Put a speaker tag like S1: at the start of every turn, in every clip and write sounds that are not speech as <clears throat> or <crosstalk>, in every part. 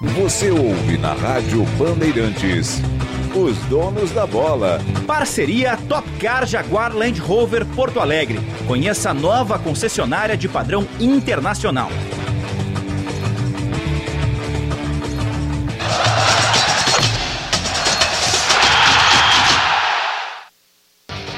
S1: Você ouve na Rádio Bandeirantes. Os donos da bola.
S2: Parceria Top Car Jaguar Land Rover Porto Alegre. Conheça a nova concessionária de padrão internacional.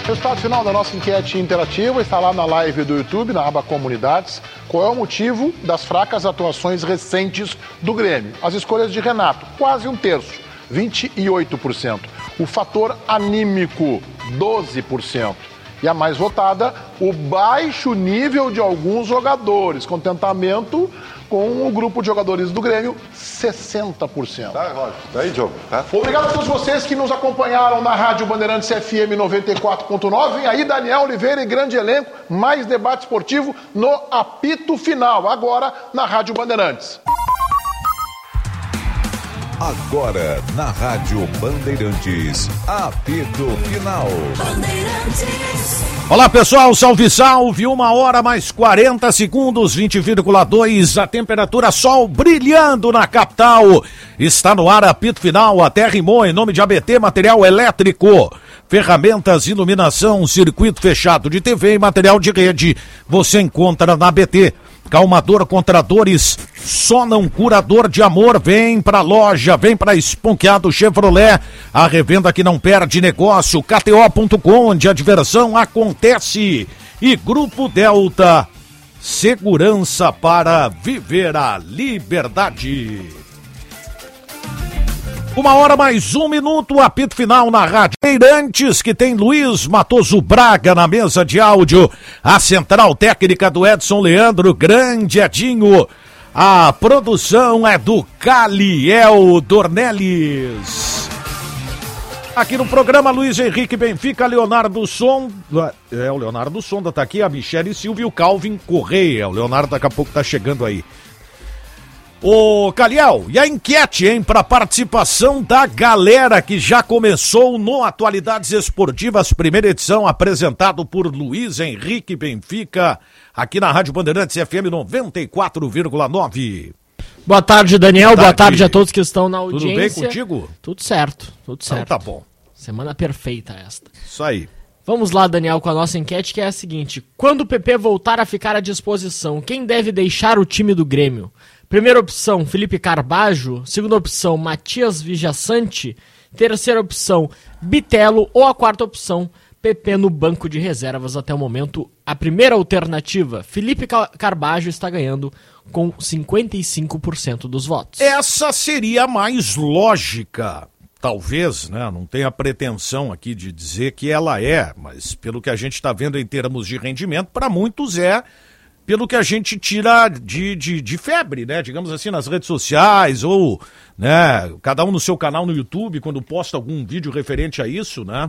S3: Resultado final da nossa enquete interativa está lá na live do YouTube, na aba Comunidades. Qual é o motivo das fracas atuações recentes do Grêmio? As escolhas de Renato, quase um terço, 28%. O fator anímico, 12%. E a mais votada, o baixo nível de alguns jogadores. Contentamento com o grupo de jogadores do Grêmio, 60%.
S4: Tá, Roger. Tá aí, Diogo. Tá?
S3: Obrigado a todos vocês que nos acompanharam na Rádio Bandeirantes FM 94.9. Vem aí Daniel Oliveira e grande elenco, mais debate esportivo no apito final, agora na Rádio Bandeirantes.
S1: Agora na Rádio Bandeirantes. Apito Final.
S5: Olá pessoal, salve salve, uma hora mais 40 segundos, 20,2, a temperatura sol brilhando na capital. Está no ar apito final, até rimou em nome de ABT Material Elétrico. Ferramentas, iluminação, circuito fechado de TV e material de rede. Você encontra na ABT. Calmador contra dores, só não curador de amor. Vem pra loja, vem pra Esponqueado Chevrolet, a revenda que não perde negócio. KTO.com, onde a diversão acontece. E Grupo Delta, segurança para viver a liberdade. Uma hora mais um minuto, apito final na Rádio Eirantes, que tem Luiz Matoso Braga na mesa de áudio, a central técnica do Edson Leandro, grande Edinho. A produção é do Caliel Dornelles. Aqui no programa Luiz Henrique Benfica, Leonardo Sonda. É, o Leonardo Sonda tá aqui, a Michele Silva e o Calvin Correia. O Leonardo daqui a pouco tá chegando aí. Ô, Caliel, e a enquete, hein, para participação da galera que já começou no Atualidades Esportivas, primeira edição, apresentado por Luiz Henrique Benfica, aqui na Rádio Bandeirantes FM 94,9.
S6: Boa tarde, Daniel. Boa tarde. Boa tarde a todos que estão na audiência.
S5: Tudo bem contigo?
S6: Tudo certo, tudo certo.
S5: Então tá bom.
S6: Semana perfeita esta.
S5: Isso aí.
S6: Vamos lá, Daniel, com a nossa enquete que é a seguinte: quando o PP voltar a ficar à disposição, quem deve deixar o time do Grêmio? Primeira opção, Felipe Carbajo. Segunda opção, Matias Vijaçante. Terceira opção, Bitelo. Ou a quarta opção, PP no banco de reservas até o momento. A primeira alternativa, Felipe Carbajo está ganhando com 55% dos votos.
S5: Essa seria a mais lógica. Talvez, né? Não tenha pretensão aqui de dizer que ela é, mas pelo que a gente está vendo em termos de rendimento, para muitos é pelo que a gente tira de, de, de, febre, né? Digamos assim, nas redes sociais, ou né, cada um no seu canal no YouTube, quando posta algum vídeo referente a isso, né?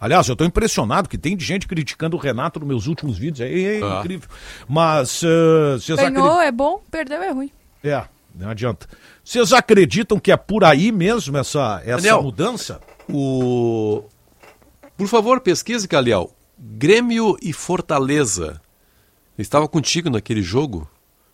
S5: Aliás, eu estou impressionado que tem gente criticando o Renato nos meus últimos vídeos. É, é ah. incrível. Mas. Uh,
S7: Ganhou, acredit... é bom, perdeu, é ruim.
S5: É, não adianta. Vocês acreditam que é por aí mesmo essa, essa
S8: Daniel,
S5: mudança?
S8: O... Por favor, pesquise, Caliel. Grêmio e Fortaleza estava contigo naquele jogo?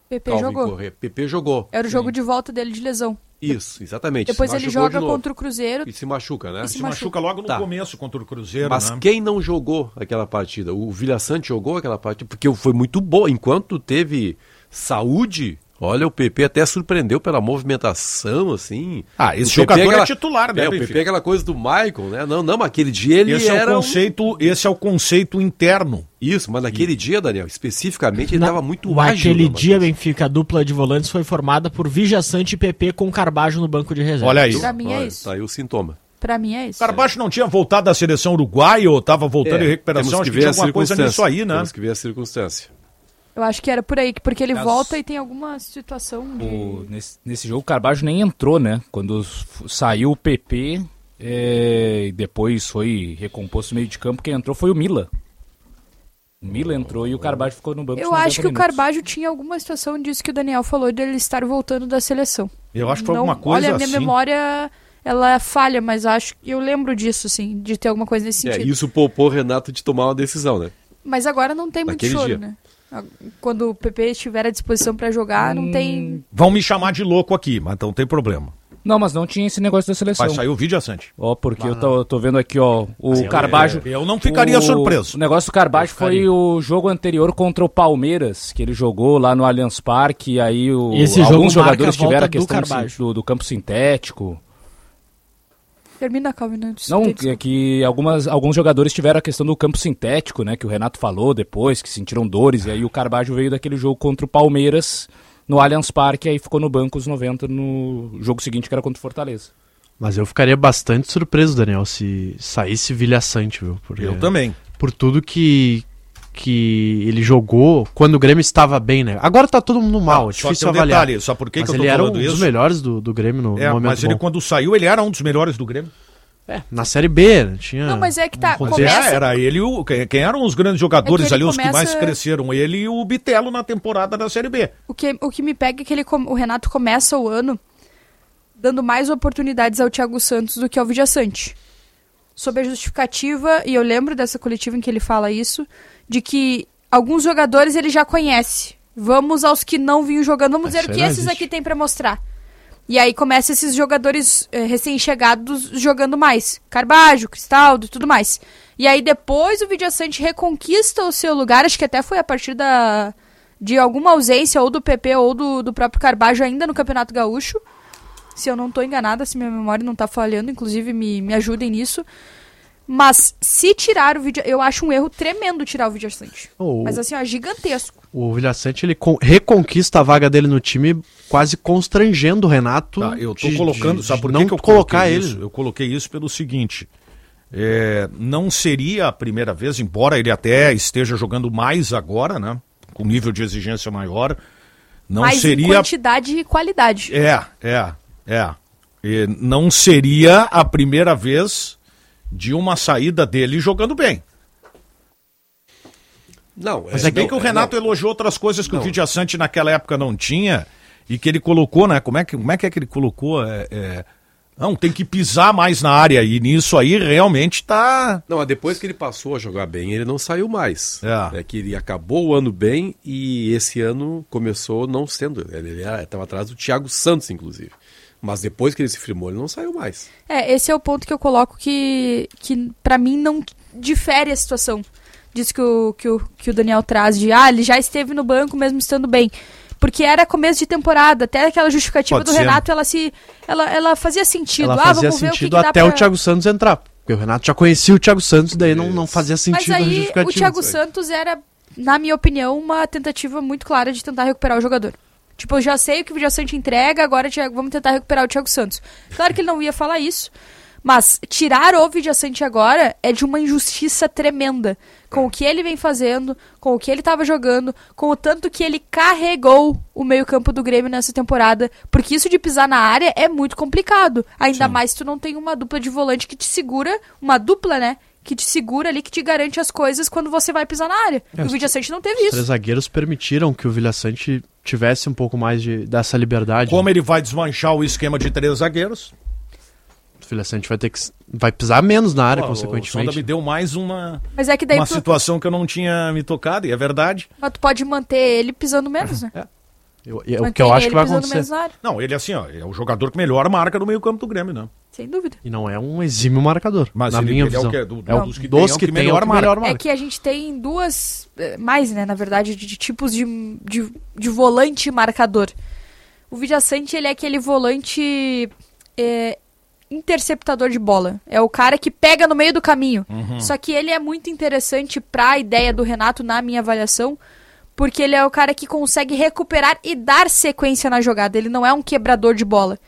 S7: PP Calvin jogou.
S8: PP jogou.
S7: Era o jogo de volta dele de lesão.
S8: Isso, exatamente.
S7: Depois ele joga de contra o Cruzeiro.
S8: E se machuca, né?
S5: E se, se machuca. machuca. logo no tá. começo contra o Cruzeiro.
S8: Mas
S5: né?
S8: quem não jogou aquela partida? O Vilha Sante jogou aquela partida, porque foi muito bom. Enquanto teve saúde, Olha, o PP até surpreendeu pela movimentação, assim.
S5: Ah, esse jogador é, aquela, é titular, né?
S8: É, o PP é aquela coisa do Michael, né? Não, não, mas aquele dia ele
S5: esse
S8: era.
S5: É o conceito, um... Esse é o conceito interno.
S8: Isso, mas naquele e... dia, Daniel, especificamente, ele estava muito
S6: ágil. Naquele dia, Benfica, a dupla de volantes foi formada por Vija Sante e PP com Carbajo no banco de reserva.
S5: Olha aí.
S7: Pra mim é isso.
S8: Tá aí o sintoma.
S7: Pra mim é isso.
S5: Carbaixo não tinha voltado da seleção uruguaia ou estava voltando é, em recuperação?
S8: Acho que, que tinha
S5: alguma coisa nisso aí, né?
S8: Temos que ver a circunstância.
S7: Eu acho que era por aí, porque ele As... volta e tem alguma situação de...
S9: o, nesse, nesse, jogo o Carbajo nem entrou, né? Quando saiu o PP é, e depois foi recomposto no meio de campo, quem entrou foi o Mila. O Mila entrou e o Carbajo ficou no banco.
S7: Eu acho que minutos. o Carbajo tinha alguma situação disso que o Daniel falou, de ele estar voltando da seleção.
S5: Eu acho que foi Não, alguma coisa
S7: Olha,
S5: a minha
S7: assim. memória ela falha, mas acho eu lembro disso, assim, de ter alguma coisa nesse
S8: é,
S7: sentido.
S8: É, isso poupou o Renato de tomar uma decisão, né?
S7: Mas agora não tem muito choro,
S8: dia.
S7: né? Quando o PP estiver à disposição pra jogar, não tem.
S5: Vão me chamar de louco aqui, mas não tem problema.
S9: Não, mas não tinha esse negócio da seleção.
S5: Vai sair o vídeo, Assante.
S9: Ó, porque eu tô, tô vendo aqui, ó, o Carbajo.
S5: Eu não ficaria
S9: o,
S5: surpreso.
S9: O negócio do Carbajo
S5: Eu
S9: foi o jogo anterior contra o Palmeiras, que ele jogou lá no Allianz Parque, e aí o, alguns jogadores tiveram a questão do, do, do campo sintético.
S7: Termina, Calvin. Não,
S9: Não, que, que algumas, alguns jogadores tiveram a questão do campo sintético, né? Que o Renato falou depois, que sentiram dores, e aí o Carbajo veio daquele jogo contra o Palmeiras no Allianz Parque, e aí ficou no banco os 90 no jogo seguinte, que era contra o Fortaleza.
S4: Mas eu ficaria bastante surpreso, Daniel, se saísse Vilha Sante, viu? Porque
S5: Eu também.
S4: Por tudo que, que ele jogou quando o Grêmio estava bem, né? Agora tá todo mundo mal,
S5: Não,
S4: é
S5: só
S4: difícil
S5: tem um
S4: avaliar.
S5: detalhe, sabe por que
S4: Mas
S5: que eu tô
S4: ele era um
S5: falando
S4: dos
S5: isso?
S4: melhores do, do Grêmio no,
S5: É,
S4: no momento
S5: mas ele
S4: bom.
S5: quando saiu, ele era um dos melhores do Grêmio.
S4: Na Série B, né? tinha...
S7: Não, mas é que tá.
S4: um
S5: é,
S7: Começa,
S5: era ele o. Quem, quem eram os grandes jogadores
S7: É
S5: ali, os que mais
S7: começa-
S5: cresceram? Ele e o Bitelo na temporada da Série B.
S7: o, que, o que me pega é que ele, o Renato começa o ano dando mais oportunidades ao Thiago Santos do que ao Vidiaçante. Sob a justificativa, e eu lembro dessa coletiva em que ele fala isso, de que alguns jogadores ele já conhece. Vamos aos que não vinham jogando, vamos ver o que esses aqui têm pra mostrar. E aí começa esses jogadores eh, recém-chegados jogando mais. Carbajo, Cristaldo e tudo mais. E aí depois o Vidiaçante reconquista o seu lugar, acho que até foi a partir da de alguma ausência ou do PP ou do, do próprio Carbajo ainda no Campeonato Gaúcho. Se eu não tô enganada, se minha memória não tá falhando, inclusive me, me ajudem nisso. Mas se tirar o vídeo, eu acho um erro tremendo tirar o Vidiaçante.
S4: O,
S7: Mas assim, ó, gigantesco.
S4: o Vilha Sante, ele con- reconquista a vaga dele no time, quase constrangendo o Renato.
S5: Tá, eu tô
S4: de-
S5: colocando,
S4: de-
S5: sabe por
S4: não
S5: que, eu
S4: colocar
S5: coloquei
S4: ele?
S5: isso? Eu coloquei isso pelo seguinte. é, não seria a primeira vez, embora ele até esteja jogando mais agora, né? Com nível de exigência maior. Não
S7: em
S5: seria.
S7: quantidade e qualidade.
S5: É, é, é. E não seria a primeira vez de uma saída dele jogando bem.
S8: Não,
S5: Mas é bem que o Renato elogiou outras coisas que o Vidia Sante naquela época não tinha e que ele colocou, né? Como é que, como é, que é que ele colocou? É, é, Não, tem que pisar mais na área e nisso aí realmente tá.
S8: Não, depois que ele passou a jogar bem, ele não saiu mais.
S5: É.
S8: É que ele acabou o ano bem e esse ano começou não sendo. Ele estava atrás do Thiago Santos, inclusive. Mas depois que ele se firmou, ele não saiu mais.
S7: É, esse é o ponto que eu coloco que, que para mim não difere a situação. Disso que o, que, o, que o Daniel traz de, ah, ele já esteve no banco mesmo estando bem. Porque era começo de temporada, até aquela justificativa
S5: Pode
S7: do
S5: ser.
S7: Renato, ela se ela, ela fazia sentido.
S4: Ela
S7: ah,
S4: fazia
S7: vamos ver o que,
S4: sentido
S7: que
S4: até
S7: pra...
S4: o Thiago Santos entrar. Porque o Renato já conhecia o Thiago Santos, daí não, não fazia
S7: Mas
S4: sentido a
S7: aí
S4: justificativa.
S7: o Thiago Santos era, na minha opinião, uma tentativa muito clara de tentar recuperar o jogador. Tipo, eu já sei o que o Vidiaçante entrega, agora Thiago, vamos tentar recuperar o Thiago Santos. Claro que ele não ia falar isso, mas tirar o Vidiaçante agora é de uma injustiça tremenda. Com o que ele vem fazendo, com o que ele estava jogando, com o tanto que ele carregou o meio-campo do Grêmio nessa temporada. Porque isso de pisar na área é muito complicado. Ainda mais se tu não tem uma dupla de volante que te segura, uma dupla, né? Que te segura ali, que te garante as coisas quando você vai pisar na área.
S4: É,
S7: e o
S4: os-
S7: Vidiaçante não teve
S4: Os
S7: isso.
S4: três zagueiros permitiram que o Vilha Sante tivesse um pouco mais de, dessa liberdade.
S5: Como ele vai desmanchar o esquema de três zagueiros?
S4: O Vilha Sante vai ter que vai pisar menos na área,
S5: Pô, O Sonda
S4: consequentemente.
S5: me deu mais uma,
S7: Mas é que daí
S5: uma
S7: tu,
S5: situação que eu não tinha me tocado, e é verdade.
S7: mas tu pode manter ele pisando menos, né?
S4: Eu- e é o que eu acho que vai acontecer.
S5: Não, ele assim, ó, é o jogador que melhor marca no meio campo do Grêmio, né?
S7: sem dúvida.
S4: E não é um exímio marcador,
S5: Mas
S4: na
S5: ele-
S4: minha
S5: ele é o
S4: visão.
S5: que- do-
S4: é o
S5: dos que
S4: dos
S5: tem, é o
S4: que
S5: que
S4: tem, é
S5: melhor
S4: o que melhor
S7: É
S4: marca.
S7: que a gente tem duas. eh, Mais, né, na verdade, de, de tipos de, de, de volante marcador. O Vidiaçante, ele é aquele volante eh, interceptador de bola. É o cara que pega no meio do caminho. Só que ele é muito interessante pra ideia do Renato, na minha avaliação, porque ele é o cara que consegue recuperar e dar sequência na jogada. Ele não é um quebrador de bola.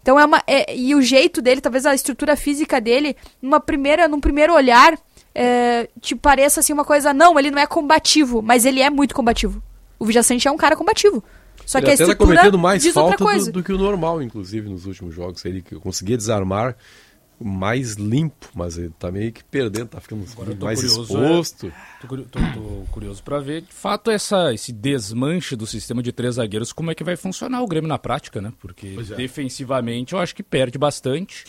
S7: Então é uma. é- e o jeito dele, talvez a estrutura física dele, numa primeira, num primeiro olhar, é, te pareça assim uma coisa. Não, ele não é combativo, mas ele é muito combativo. O Vidiaçante é um cara combativo. Só
S8: ele
S7: que a
S8: tá
S7: estrutura
S8: cometendo mais falta do, do que o normal, inclusive, nos últimos jogos. Ele conseguia desarmar mais limpo, mas ele tá meio que perdendo, tá ficando
S9: tô
S8: mais
S9: curioso,
S8: exposto.
S9: Tô, curi- tô- tô curioso pra ver, de fato, essa, esse desmanche do sistema de três zagueiros, como é que vai funcionar o Grêmio na prática, né? Porque
S5: é.
S9: defensivamente eu acho que perde bastante.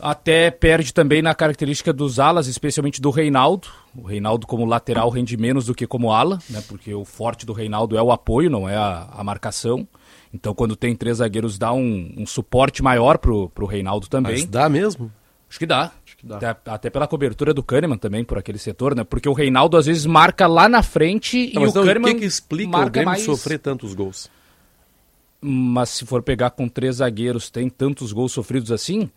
S9: Até perde também na característica dos alas, especialmente do Reinaldo. O Reinaldo como lateral rende menos do que como ala, né? Porque o forte do Reinaldo é o apoio, não é a, a marcação. Então quando tem três zagueiros dá um, um suporte maior pro, pro Reinaldo também.
S8: Mas dá mesmo?
S9: Acho que dá. Até, até pela cobertura do Kahneman também, por aquele setor, né? Porque o Reinaldo às vezes marca lá na frente
S8: Não,
S9: e o
S8: não,
S9: Kahneman
S8: o que, que explica o
S9: marca
S8: Grêmio
S9: mais...
S8: sofrer tantos gols?
S9: Mas se for pegar com três zagueiros, tem tantos gols sofridos assim?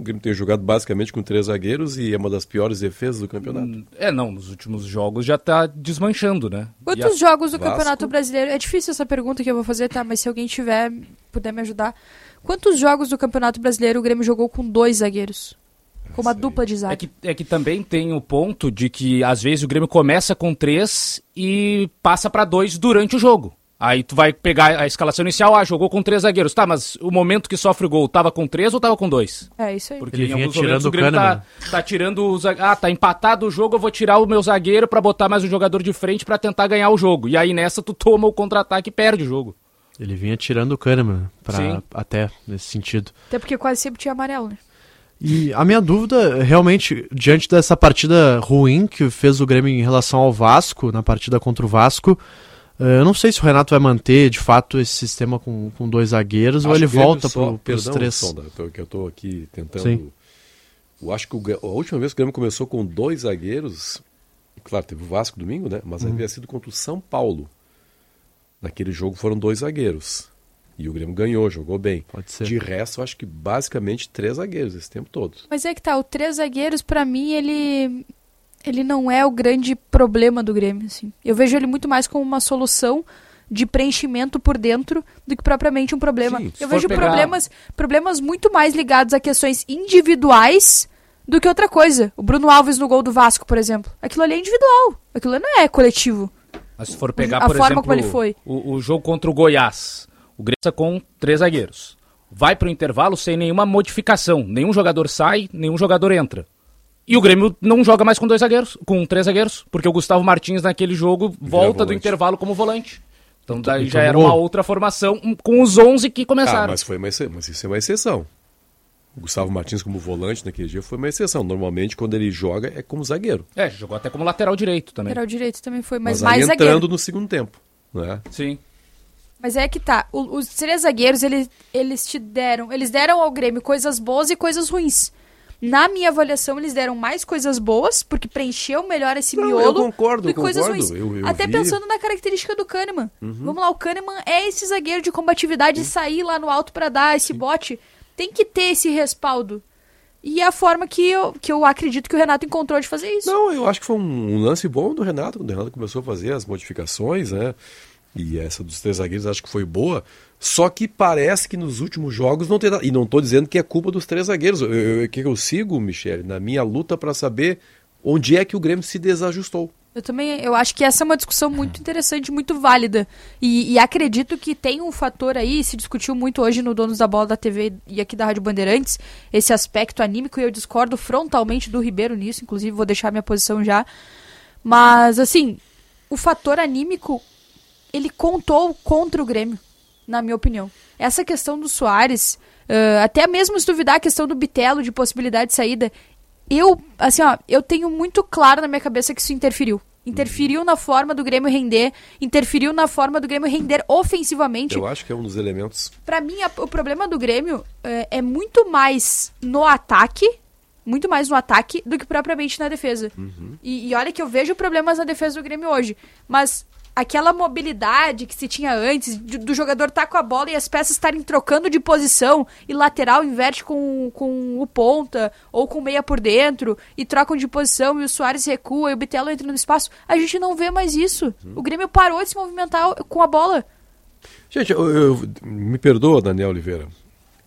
S8: O Grêmio tem jogado basicamente com três zagueiros e é uma das piores defesas do campeonato.
S9: É, não, nos últimos jogos já tá desmanchando, né?
S7: Quantos
S9: E
S7: jogos do
S8: Vasco?
S7: Campeonato Brasileiro? É difícil essa pergunta que eu vou fazer, tá? Mas se alguém tiver, puder me ajudar. Quantos jogos do Campeonato Brasileiro o Grêmio jogou com dois zagueiros? Com uma dupla de
S9: É
S7: zaga.
S9: que, é que também tem o ponto de que às vezes o Grêmio começa com três e passa pra dois durante o jogo. Aí tu vai pegar a escalação inicial, ah, jogou com três zagueiros. Tá, mas o momento que sofre o gol, tava com três ou tava com dois?
S7: É isso aí.
S9: Porque
S4: Ele
S9: em
S4: vinha
S9: alguns
S4: tirando
S9: momentos
S4: o
S9: Grêmio tá, tá tirando o zagueiro. Ah, tá empatado o jogo, eu vou tirar o meu zagueiro pra botar mais um jogador de frente pra tentar ganhar o jogo. E aí nessa tu toma o contra-ataque e perde o jogo.
S4: Ele vinha tirando o Kahneman, pra,
S9: Sim.
S4: até nesse sentido.
S7: Até porque quase sempre tinha amarelo, né?
S4: E a minha dúvida, realmente, diante dessa partida ruim que fez o Grêmio em relação ao Vasco, na partida contra o Vasco, eu não sei se o Renato vai manter de fato esse sistema com, com dois zagueiros ou
S8: Acho
S4: ele
S8: que o Grêmio
S4: volta pros
S8: perdão,
S4: três.
S8: Sonda, que eu tô aqui tentando.
S4: Sim.
S8: Eu acho que o a última vez que o Grêmio começou com dois zagueiros, claro, teve o Vasco domingo, né? Mas
S4: Uhum.
S8: havia sido contra o São Paulo. Naquele jogo foram dois zagueiros. E o Grêmio ganhou, jogou bem.
S4: Pode ser.
S8: De resto, eu acho que basicamente três zagueiros esse tempo todo.
S7: Mas é que tá, o três zagueiros, pra mim, ele. Ele não é o grande problema do Grêmio, assim. Eu vejo ele muito mais como uma solução de preenchimento por dentro do que propriamente um problema.
S9: Sim,
S7: eu vejo
S9: pegar-
S7: problemas, problemas muito mais ligados a questões individuais do que outra coisa. O Bruno Alves no gol do Vasco, por exemplo. Aquilo ali é individual. Aquilo não é coletivo.
S9: Mas se for pegar,
S7: A
S9: por
S7: forma
S9: exemplo,
S7: como ele foi.
S9: O, o jogo contra o Goiás, o Grêmio está com três zagueiros. Vai pro intervalo sem nenhuma modificação. Nenhum jogador sai, nenhum jogador entra. E o Grêmio não joga mais com dois zagueiros, com três zagueiros, porque o Gustavo Martins naquele jogo volta do intervalo como volante. Então daí
S4: então
S9: já era uma outra formação com os 11 que
S8: Ah,
S9: começaram.
S8: mas, foi uma, exce- mas isso é uma exceção. O Gustavo Martins como volante naquele dia foi uma exceção. Normalmente, quando ele joga, é como zagueiro.
S9: É, jogou até como lateral direito também.
S7: Lateral direito também foi, mas,
S8: Mas,
S7: mais
S8: entrando
S7: zagueiro.
S8: no segundo tempo. Né?
S9: Sim.
S7: Mas é que tá. os três zagueiros, eles, eles te deram. Eles deram ao Grêmio coisas boas e coisas ruins. Na minha avaliação, eles deram mais coisas boas, porque preencheu melhor esse
S8: Não,
S7: miolo.
S8: eu concordo,
S7: do
S8: eu
S7: que coisas
S8: concordo.
S7: ruins.
S8: Eu- eu
S7: Até
S8: vi. Uhum.
S7: pensando na característica do Kahneman. Vamos lá, o Kahneman é esse zagueiro de combatividade, sair lá no alto pra dar esse bote. Tem que ter esse respaldo. E é a forma que eu, que eu acredito que o Renato encontrou de fazer isso.
S8: Não, eu acho que foi um, um lance bom do Renato, quando o Renato começou a fazer as modificações, né? E essa dos três zagueiros acho que foi boa. Só que parece que nos últimos jogos não tem. E não estou dizendo que é culpa dos três zagueiros. O que eu sigo, Michele, na minha luta para saber onde é que o Grêmio se desajustou.
S7: Eu também, eu acho que essa é uma discussão muito interessante, muito válida. E, e acredito que tem um fator aí, se discutiu muito hoje no Donos da Bola da TV e aqui da Rádio Bandeirantes, esse aspecto anímico, e eu discordo frontalmente do Ribeiro nisso, inclusive vou deixar minha posição já. Mas, assim, o fator anímico, ele contou contra o Grêmio, na minha opinião. Essa questão do Soares, eh, até mesmo se duvidar a questão do Bitelo de possibilidade de saída, eu, assim, ó, eu tenho muito claro na minha cabeça que isso interferiu. Interferiu na forma do Grêmio render, interferiu na forma do Grêmio render ofensivamente.
S8: Eu acho que é um dos elementos.
S7: Pra mim, a- o problema do Grêmio é, é muito mais no ataque, muito mais no ataque do que propriamente na defesa. E, e olha que eu vejo problemas na defesa do Grêmio hoje, mas aquela mobilidade que se tinha antes, de- do jogador estar com a bola e as peças estarem trocando de posição, e lateral inverte com, com o ponta, ou com meia por dentro, e trocam de posição, e o Soares recua, e o Bitelo entra no espaço, a gente não vê mais isso. O Grêmio parou de se movimentar com a bola.
S8: Gente, eu, eu- me perdoa, Daniel Oliveira,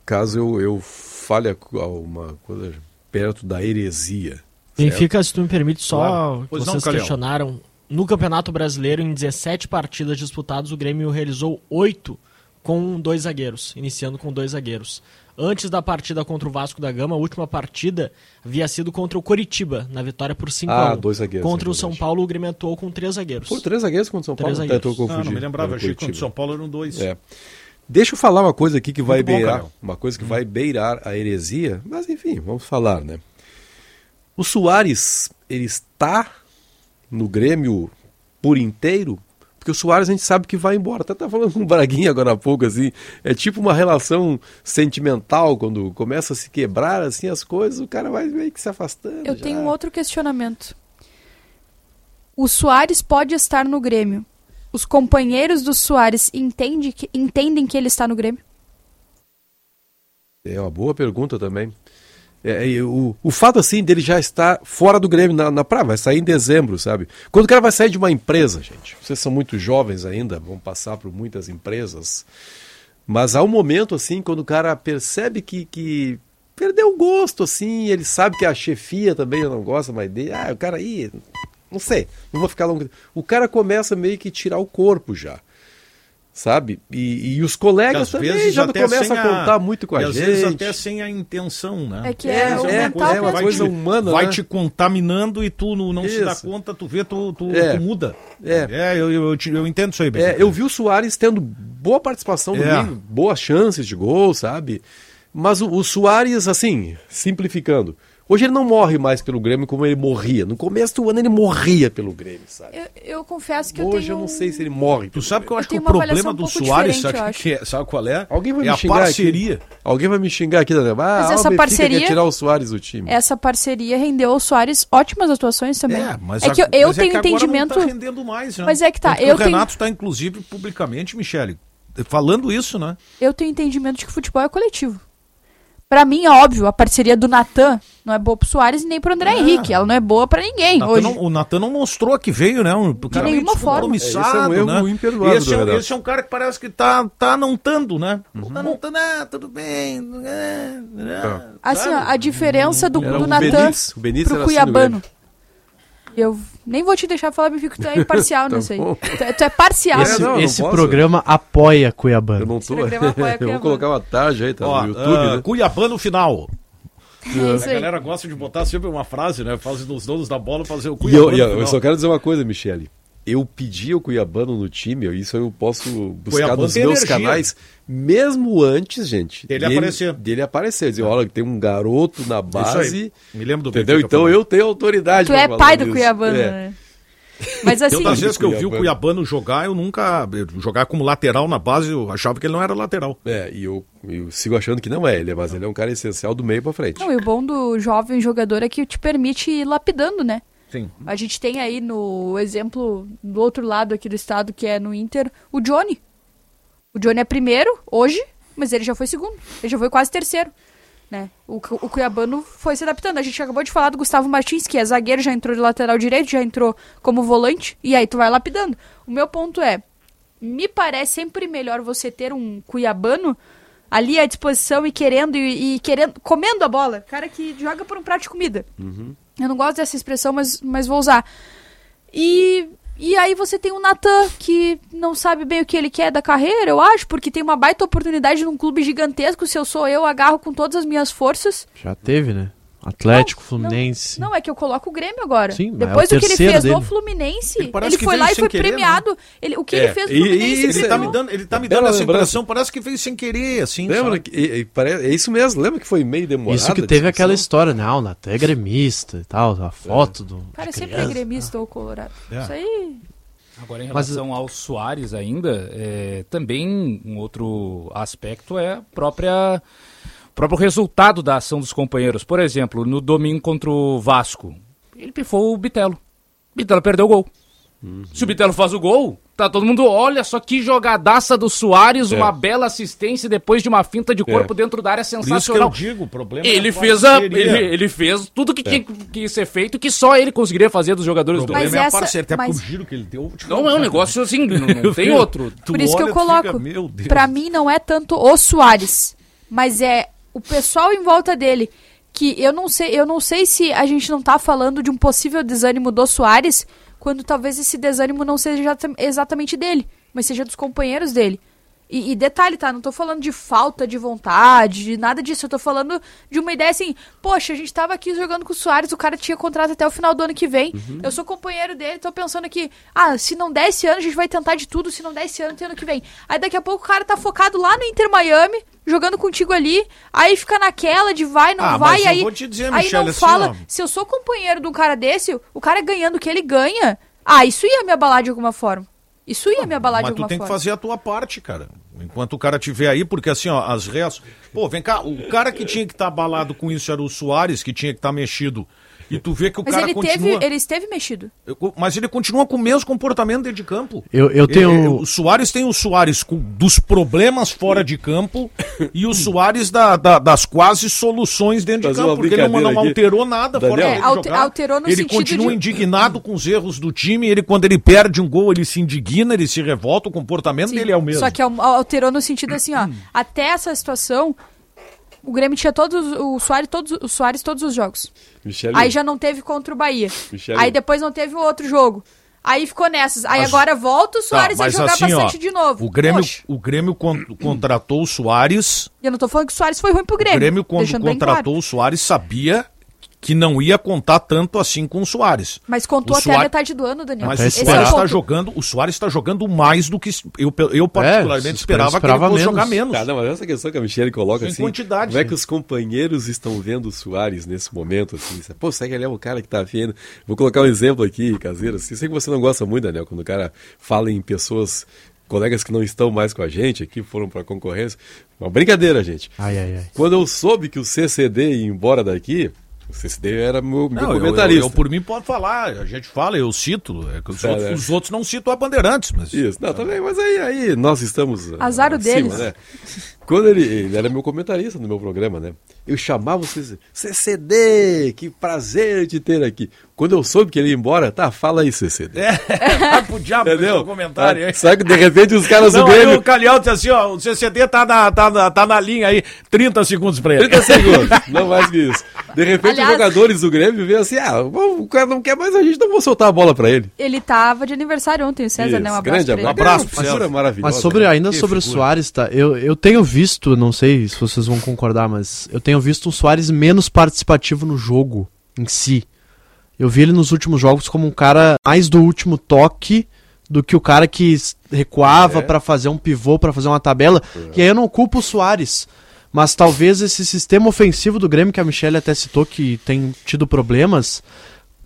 S8: caso eu, eu fale alguma coisa perto da heresia.
S6: Benfica, se tu me permite, só
S5: Claro.
S6: que
S5: não,
S6: vocês
S5: Calhão.
S6: questionaram. No Campeonato Brasileiro, em 17 partidas disputadas, o Grêmio realizou 8 com dois zagueiros, iniciando com dois zagueiros. Antes da partida contra o Vasco da Gama, a última partida havia sido contra o Coritiba, na vitória por 5
S8: Ah,
S6: a 1
S8: dois zagueiros,
S6: Contra
S8: é
S6: o São. Paulo, o Grêmio atuou com três zagueiros.
S8: Foi três zagueiros contra o São
S6: Três
S8: Paulo?
S6: zagueiros.
S8: Tá, eu tô
S5: Ah, não me lembrava, achei que contra o. São Paulo eram dois.
S8: É. Deixa eu falar uma coisa aqui que vai
S5: Muito bom,
S8: beirar,
S5: Carol.
S8: uma coisa que vai beirar a heresia, mas enfim, vamos falar, né? O Soares, ele está no Grêmio por inteiro, porque o Soares a gente sabe que vai embora. Até tá falando com o Braguinha agora há pouco, assim, é tipo uma relação sentimental, quando começa a se quebrar, assim, as coisas, o cara vai meio que se afastando.
S7: Eu
S8: já.
S7: tenho um outro questionamento. O Soares pode estar no Grêmio. Os companheiros do Soares entende que- entendem que ele está no Grêmio?
S8: É uma boa pergunta também. É, e o, o fato assim dele já estar fora do Grêmio na, na praia, vai sair em dezembro, sabe? Quando o cara vai sair de uma empresa, gente, vocês são muito jovens ainda, vão passar por muitas empresas, mas há um momento assim, quando o cara percebe que, que perdeu o gosto, assim, ele sabe que a chefia também não gosta mais dele, ah, o cara aí, não sei, não vou ficar longo. O cara começa meio que tirar o corpo já. Sabe? E, e os colegas
S5: Às
S8: também
S5: vezes
S8: já começam a contar muito com a
S5: e às
S8: gente.
S5: vezes até sem a intenção, né?
S7: É que
S8: É,
S7: é,
S8: é,
S7: o
S8: é,
S7: mental
S8: é uma coisa
S5: te,
S8: humana,
S5: vai
S8: né?
S5: te contaminando e tu não, não se dá conta, tu vê, tu, tu,
S8: É.
S5: tu muda.
S8: É.
S5: eu, eu, eu, te- eu entendo isso aí,
S8: É,
S5: Beto.
S8: eu vi o Soares tendo boa participação no
S5: É.
S8: domingo, boas chances de gol, sabe? Mas o, o Soares, assim, simplificando, hoje ele não morre mais pelo Grêmio como ele morria. No começo do ano ele morria pelo Grêmio, sabe?
S7: Eu, eu confesso que eu
S8: hoje
S7: tenho...
S8: eu não sei se ele morre.
S5: Tu sabe que eu
S7: Eu
S5: acho que o problema do
S7: um pouco
S5: Soares, sabe,
S7: eu
S5: que é, sabe qual é?
S8: Alguém vai
S5: é
S8: me
S5: a
S8: xingar
S5: parceria.
S8: aqui. Alguém vai me xingar aqui, né? Ah,
S7: Mas
S8: ah,
S7: essa parceria-
S8: quer tirar o Soares do time.
S7: Essa parceria rendeu ao Soares ótimas atuações também.
S5: É, mas
S7: é
S5: a-
S7: que eu, eu
S5: mas é
S7: tenho
S5: que agora
S7: entendimento...
S5: Não tá rendendo mais, né?
S7: Mas é que tá,
S5: Tanto
S7: eu
S5: o
S7: tenho-
S5: Renato está, inclusive, publicamente, Michele, falando isso, né?
S7: Eu tenho entendimento de que futebol é coletivo. Pra mim, é óbvio, a parceria do Natan não é boa pro Soares e nem pro André Henrique. Ela não é boa pra ninguém
S5: Natan
S7: hoje.
S5: não- o Natan não mostrou que veio, né? Um, cara meio
S7: nenhuma forma.
S8: É, esse é um erro
S5: né?
S8: imperdoável
S5: esse, é, um- esse é um cara que parece que tá, tá não tando, né?
S8: Uhum.
S5: Tá não tando, ah, tudo bem. é, é,
S7: Assim, ó, a diferença do,
S8: Era
S7: do
S8: o
S7: Natan pro
S8: era assim no
S7: Cuiabano.
S8: Grêmio.
S7: Eu nem vou te deixar falar, me fico tu é imparcial <laughs>
S8: Tá
S7: nisso aí. Tu é, tu é parcial.
S8: É,
S4: Esse,
S8: não, eu não
S4: esse
S8: posso.
S4: programa apoia
S8: Eu
S4: Cuiabano.
S8: não tô.
S7: programa apoia <laughs>
S8: Eu vou
S7: Cuiabano.
S8: colocar uma tarde aí, tá
S5: Ó,
S8: no YouTube,
S5: ah,
S8: né?
S5: Cuiabano final.
S7: É
S5: A galera gosta de botar sempre uma frase, né? Faz dos donos da bola fazer o Cuiabano
S8: eu, e eu-
S5: final.
S8: eu só quero dizer uma coisa, Michele. Eu pedi o Cuiabano no time, isso eu posso buscar
S5: Cuiabano
S8: nos meus
S5: energia.
S8: canais, mesmo antes, gente.
S5: Dele aparecer.
S8: Dele aparecer. Dizer, olha, tem um garoto na
S5: Isso
S8: base.
S5: aí. Me lembro do
S8: Entendeu? Então
S5: falando.
S8: eu tenho autoridade
S7: Tu é pai do
S8: disso.
S7: Cuiabano,
S8: É.
S7: né? Mas assim,
S5: Tantas vezes que eu vi o
S8: Cuiabano.
S5: Jogar, eu nunca. Jogar como lateral na base, eu achava que ele não era lateral.
S8: É, e eu, eu sigo achando que não é ele, mas ele é um cara essencial do meio pra frente.
S7: não, e o bom do jovem jogador é que te permite ir lapidando, né?
S5: Sim.
S7: A gente tem aí no exemplo do outro lado aqui do estado, que é no Inter, o Johnny. O Johnny é primeiro hoje, mas ele já foi segundo. Ele já foi quase terceiro. Né? O, o Cuiabano foi se adaptando. A gente acabou de falar do Gustavo Martins, que é zagueiro, já entrou de lateral direito, já entrou como volante, e aí tu vai lapidando. O meu ponto é, me parece sempre melhor você ter um Cuiabano ali à disposição e querendo, e, e querendo, comendo a bola. Cara que joga por um prato de comida. Eu não gosto dessa expressão, mas, mas vou usar. E, e aí você tem o Natan, que não sabe bem o que ele quer da carreira, eu acho, porque tem uma baita oportunidade num clube gigantesco. Se eu sou eu, agarro com todas as minhas forças.
S4: Já teve, né? Atlético,
S7: Não,
S4: Fluminense.
S7: Não, é que eu coloco o Grêmio agora.
S4: Sim, mas
S7: Depois
S4: é o
S7: do que ele fez no
S4: dele.
S7: Fluminense,
S5: Ele
S7: ele, foi lá e foi
S5: querer, né?
S7: premiado. Ele, o que
S8: É,
S7: ele fez no Fluminense,
S8: e-
S7: ele
S5: tá me dando, ele tá me
S8: Bela
S5: dando essa
S8: lembrança.
S5: impressão, parece que veio sem querer, assim.
S8: Lembra que, e- e é isso mesmo, lembra que foi meio demorado?
S4: Isso que teve aquela história, né? Ah, o Natan é gremista e tal, a foto do.
S7: O cara sempre é gremista ou colorado.
S5: É.
S7: Isso aí.
S9: Agora, em
S4: Mas-
S9: relação ao Soares ainda, é, também um outro aspecto é a própria o próprio resultado da ação dos companheiros. Por exemplo, no domingo contra o Vasco, ele pifou o Bitelo. O Bitelo perdeu o gol. Se o Bitelo faz o gol, tá todo mundo, olha só que jogadaça do Soares,
S8: É.
S9: uma bela assistência depois de uma finta de corpo dentro da área
S5: Por isso que
S9: sensacional.
S5: eu digo, o problema
S9: Ele
S5: é
S9: fez, a, ele, ele fez tudo que tinha que ser feito, que só ele conseguiria fazer dos
S5: O
S9: jogadores do
S7: Mas
S5: é a até
S7: mas-
S5: por giro que ele deu.
S9: Não, é um negócio assim, <laughs> não, não tem outro.
S5: Tu
S7: Por isso que eu coloco.
S5: fica, Deus.
S7: Pra mim não é tanto o Soares, mas é o pessoal em volta dele. Que eu não sei, eu não sei se a gente não tá falando de um possível desânimo do Soares, quando talvez esse desânimo não seja exata- exatamente dele, mas seja dos companheiros dele. E, e detalhe, tá? Não tô falando de falta de vontade, de nada disso. Eu tô falando de uma ideia assim, poxa, a gente tava aqui jogando com o Soares, o cara tinha contrato até o final do ano que vem. Eu sou companheiro dele, tô pensando aqui, ah, se não der esse ano, a gente vai tentar de tudo, se não der esse ano, tem ano que vem. Aí daqui a pouco o cara tá focado lá no Inter Miami, jogando contigo ali, aí fica naquela de vai, não
S5: Ah,
S7: vai,
S5: mas eu
S7: aí,
S5: vou te dizer,
S7: aí
S5: Michele,
S7: não
S5: assim,
S7: fala.
S5: ó.
S7: se eu sou companheiro de um cara desse, o cara ganhando o que ele ganha, ah, isso ia me abalar de alguma forma. Isso ia me abalar de
S5: Mas tu
S7: alguma
S5: tem que
S7: forma.
S5: fazer a tua parte, cara. Enquanto o cara tiver aí, porque assim, ó, as reações. Pô, vem cá, o cara que tinha que estar abalado com isso era o Soares, que tinha que estar mexido. E tu vê que o
S7: Mas
S5: cara
S7: ele,
S5: continua.
S7: teve, ele esteve mexido.
S5: Eu- Mas ele continua com o mesmo comportamento dentro de campo.
S4: Eu, eu tenho.
S5: Eh, eh, O Soares tem o Soares com- dos problemas fora de campo e o Soares da- da- das quase soluções dentro de campo, porque ele não, não alterou nada
S8: Daniel.
S5: fora
S8: É,
S7: alter-
S5: jogar.
S7: alterou no
S5: Ele continua
S7: de-
S5: indignado com os erros do time, ele quando ele perde um gol, ele se indigna, ele se revolta, o comportamento
S7: Sim,
S5: dele é o mesmo.
S7: Só que al- alterou no sentido assim, ó. até essa situação, o Grêmio tinha todos, o Soares todos, o Soares todos os jogos.
S8: Michele,
S7: Aí já não teve contra o Bahia.
S8: Michele.
S7: Aí depois não teve o outro jogo. Aí ficou nessas. Aí
S5: Mas-
S7: agora volta o
S5: Tá,
S7: Soares a
S5: mas
S7: jogar
S5: assim, ó,
S7: bastante de novo.
S5: O Grêmio,
S7: Poxa,
S5: o Grêmio con- <clears throat> contratou o Soares.
S7: eu não tô falando que o Soares foi ruim pro Grêmio.
S5: O Grêmio, quando contratou
S7: claro.
S5: o Soares, sabia que não ia contar tanto assim com o Soares.
S7: Mas contou
S5: o
S7: até a metade do ano, Daniel.
S5: Mas o
S7: Esse é o
S5: Soares está jogando, o Soares está jogando mais do que eu, eu particularmente
S4: se
S5: esperava, que
S4: esperava
S5: ele fosse
S4: menos.
S5: jogar menos.
S8: Não, mas essa questão que a Michelle coloca
S5: Em
S8: assim.
S5: quantidade,
S8: Como é que os companheiros estão vendo o Soares nesse momento, assim? Pô, será que ele é o cara que tá vendo? Vou colocar um exemplo aqui, caseiro. Assim. Sei que você não gosta muito, Daniel, quando o cara fala em pessoas, colegas que não estão mais com a gente aqui, foram pra concorrência. Uma brincadeira, gente.
S4: Ai, ai, ai.
S8: Quando eu soube que o CCD ia embora daqui, CCD era meu, meu
S5: Não, eu, eu,
S8: comentarista.
S5: eu, por mim pode falar, a gente fala, eu cito. É que os,
S8: Tá,
S5: outros,
S8: né?
S5: os outros não citam a Bandeirantes, mas.
S8: Isso, não, também, mas aí, aí nós estamos. ah,
S7: Azar o
S8: acima,
S7: deles.
S8: Né? Quando ele, ele era meu comentarista no meu programa, né? Eu chamava o CCD, CCD, que prazer de ter aqui. Quando eu soube que ele ia embora, tá, fala aí, CCD. <laughs>
S5: É, vai pro diabo
S8: Entendeu?
S5: seu comentário aí.
S8: Sabe que de repente os caras
S5: Não,
S8: do Grêmio.
S5: o Calhau disse assim, ó, o CCD tá na, tá, na, tá na linha aí, 30 segundos pra ele.
S8: 30 segundos, <laughs> não mais que isso. De repente
S7: Aliás-
S8: os jogadores do Grêmio veem assim: ah, o cara não quer mais a gente, não vou soltar a bola pra ele.
S7: Ele tava de aniversário ontem, o César, né? Um
S8: Isso,
S7: abraço
S8: grande abraço.
S5: Abraço
S8: É
S5: pro César.
S8: maravilhosa.
S4: Mas sobre,
S8: né?
S4: ainda
S5: Que
S4: sobre o
S5: figura.
S4: Soares, tá? Eu, eu tenho visto, não sei se vocês vão concordar, mas eu tenho visto um Soares menos participativo no jogo em si. Eu vi ele nos últimos jogos como um cara mais do último toque do que o cara que recuava
S8: É.
S4: pra fazer um pivô, pra fazer uma tabela. E aí eu não culpo o Soares. Mas talvez esse sistema ofensivo do Grêmio, que a Michelle até citou que tem tido problemas,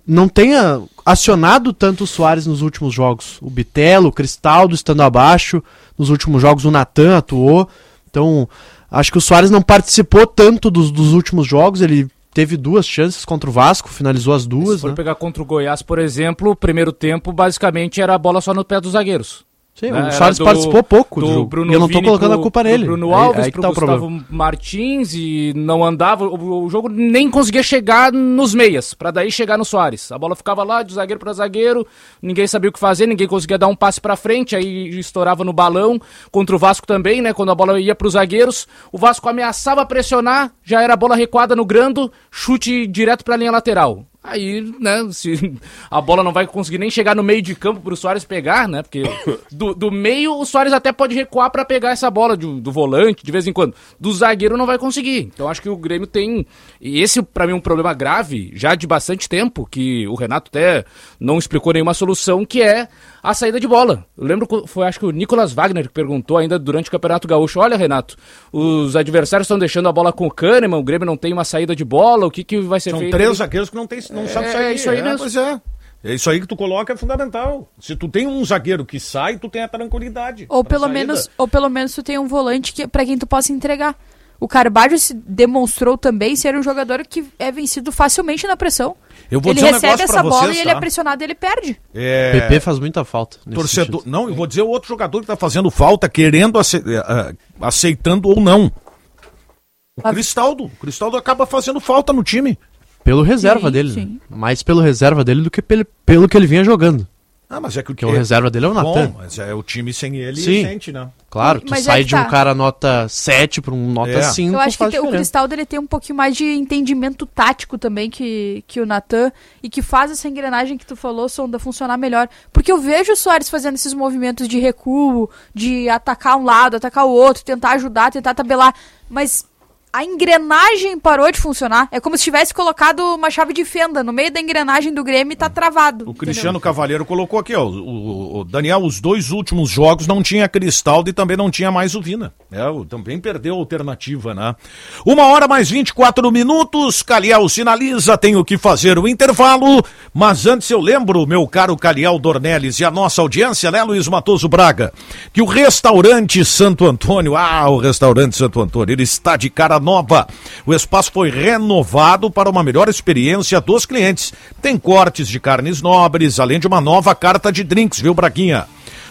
S4: não tenha acionado tanto o Soares nos últimos jogos. O Bitelo, o Cristaldo estando abaixo. Nos últimos jogos o Natan atuou. Então, acho que o Soares não participou tanto dos, dos últimos jogos. Ele teve duas chances contra o Vasco, finalizou as duas.
S9: Se for
S4: Né?
S9: pegar contra o Goiás, por exemplo, o primeiro tempo basicamente era a bola só no pé dos zagueiros.
S4: Sim,
S9: Né?
S4: o Soares
S9: do-
S4: participou pouco do
S9: do
S4: jogo.
S9: Bruno
S4: e eu não tô
S9: Vini
S4: colocando
S9: pro-
S4: a culpa
S9: pro
S4: nele.
S9: Bruno
S4: Aí-
S9: Alves,
S4: aí que
S9: pro
S4: tá
S9: Gustavo. Martins e não andava. O, o jogo nem conseguia chegar nos meias, pra daí chegar no Soares. A bola ficava lá de zagueiro pra zagueiro, ninguém sabia o que fazer, ninguém conseguia dar um passe pra frente, aí estourava no balão. Contra o Vasco também, né? Quando a bola ia pros zagueiros, o Vasco ameaçava pressionar, já era bola recuada no grando, chute direto pra linha lateral. Aí, né, se a bola não vai conseguir nem chegar no meio de campo pro Soares pegar, né? Porque do, do meio o Soares até pode recuar pra pegar essa bola do, do volante de vez em quando. Do zagueiro não vai conseguir. Então acho que o Grêmio tem. E esse, pra mim, é um problema grave, já de bastante tempo, que o Renato até não explicou nenhuma solução, que é a saída de bola. Eu lembro que foi, acho que o Nicolas Wagner que perguntou ainda durante o Campeonato Gaúcho: olha, Renato, os adversários estão deixando a bola com o Kahneman, o Grêmio não tem uma saída de bola, o que, que vai ser
S5: São
S9: feito?
S5: três zagueiros que não, tem, não sabem
S9: É,
S5: sair.
S9: é isso aí mesmo.
S5: Pois é. É isso aí que tu coloca, é fundamental. Se tu tem um zagueiro que sai, tu tem a tranquilidade.
S7: Ou pelo
S5: saída.
S7: menos, ou pelo menos tu tem um volante que para quem tu possa entregar. O Carvalho se demonstrou também ser um jogador que é vencido facilmente na pressão.
S5: Eu vou
S7: ele
S5: dizer um
S7: recebe essa bola
S5: vocês,
S7: e ele
S5: tá?
S7: é pressionado e ele perde.
S5: É,
S4: PP faz muita falta. nesse
S5: torcedor.
S4: sentido.
S5: Não, eu vou dizer o outro jogador que tá fazendo falta, querendo, ace- eh, ah, aceitando ou não. O
S7: Ah.
S5: Cristaldo. O Cristaldo acaba fazendo falta no time.
S4: Pelo reserva
S7: Sim,
S4: dele.
S7: sim.
S4: né? Mais pelo reserva dele do que pelo, pelo que ele vinha jogando.
S5: Ah, mas é que o
S4: Que é o reserva dele é o
S5: Bom,
S4: Natan.
S5: mas é o time sem ele
S4: Sim.
S5: sente, né?
S4: Claro, tu
S7: Mas é
S4: sai
S7: que
S4: de um
S7: tá.
S4: cara nota 7 pra um nota
S5: É.
S4: 5.
S7: Eu acho que te- o
S4: diferença.
S7: Cristaldo ele tem um pouquinho mais de entendimento tático também que, que o Natan e que faz essa engrenagem que tu falou, Sonda, funcionar melhor. Porque eu vejo o Soares fazendo esses movimentos de recuo, de atacar um lado, atacar o outro, tentar ajudar, tentar tabelar, mas a engrenagem parou de funcionar. É como se tivesse colocado uma chave de fenda no meio da engrenagem do Grêmio e tá travado.
S5: O Cristiano Cavalheiro colocou aqui, ó. O, o- Daniel, os dois últimos jogos não tinha Cristaldo e também não tinha mais o Vina. É, também perdeu a alternativa, né? Uma hora mais 24 minutos. Caliel sinaliza, tenho que fazer o intervalo. Mas antes eu lembro, meu caro Caliel Dornelles e a nossa audiência, né, Luiz Matoso Braga, que o restaurante Santo Antônio, ah, o restaurante Santo Antônio, ele está de cara nova. O espaço foi renovado para uma melhor experiência dos clientes. Tem cortes de carnes nobres, além de uma nova carta de drinks, viu, Braguinha?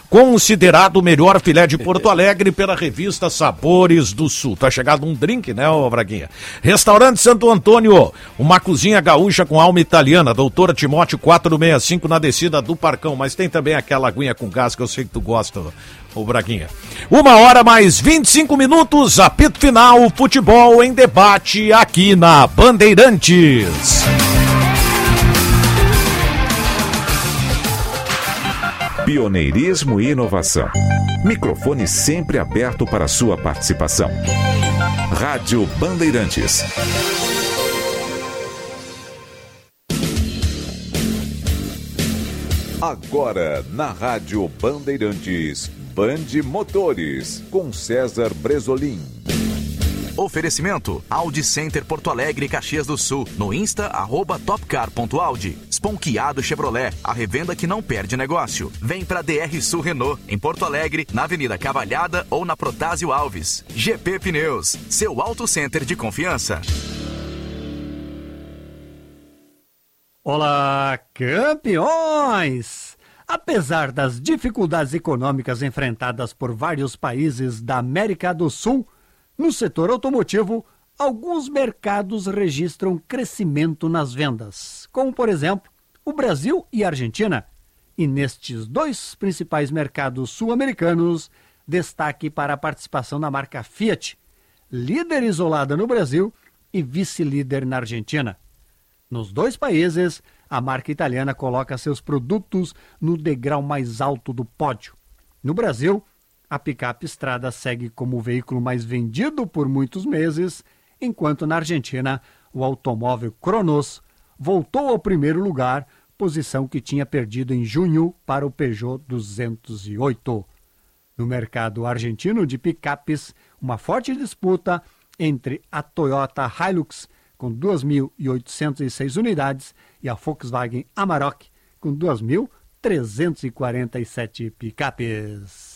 S5: Considerado o melhor filé de Porto Alegre pela revista Sabores do Sul. Tá chegado um drink, né, ô Braguinha? Restaurante Santo Antônio, uma cozinha gaúcha com alma italiana, doutora Timóteo 465 na descida do Parcão, mas tem também aquela aguinha com gás que eu sei que tu gosta, ô Braguinha. Uma hora mais 25 minutos, apito final, futebol em debate aqui na Bandeirantes.
S1: Pioneirismo e inovação. Microfone sempre aberto para sua participação. Rádio Bandeirantes. Agora na Rádio Bandeirantes, Bande Motores, com César Bresolim.
S10: Oferecimento Audi Center Porto Alegre, Caxias do Sul. No Insta, arroba topcar.audi. Sponkeado Chevrolet, a revenda que não perde negócio. Vem pra DR Sul Renault, em Porto Alegre, na Avenida Cavalhada ou na Protásio Alves. GP Pneus, seu auto center de confiança.
S11: Olá, campeões! Apesar das dificuldades econômicas enfrentadas por vários países da América do Sul, no setor automotivo, alguns mercados registram crescimento nas vendas, como por exemplo o Brasil e a Argentina. E nestes dois principais mercados sul-americanos, destaque para a participação da marca Fiat, líder isolada no Brasil e vice-líder na Argentina. Nos dois países, a marca italiana coloca seus produtos no degrau mais alto do pódio. No Brasil, a picape Estrada segue como o veículo mais vendido por muitos meses, enquanto na Argentina, o automóvel Cronos voltou ao primeiro lugar, posição que tinha perdido em junho para o Peugeot 208. No mercado argentino de picapes, uma forte disputa entre a Toyota Hilux com 2.806 unidades e a Volkswagen Amarok com 2.347 picapes.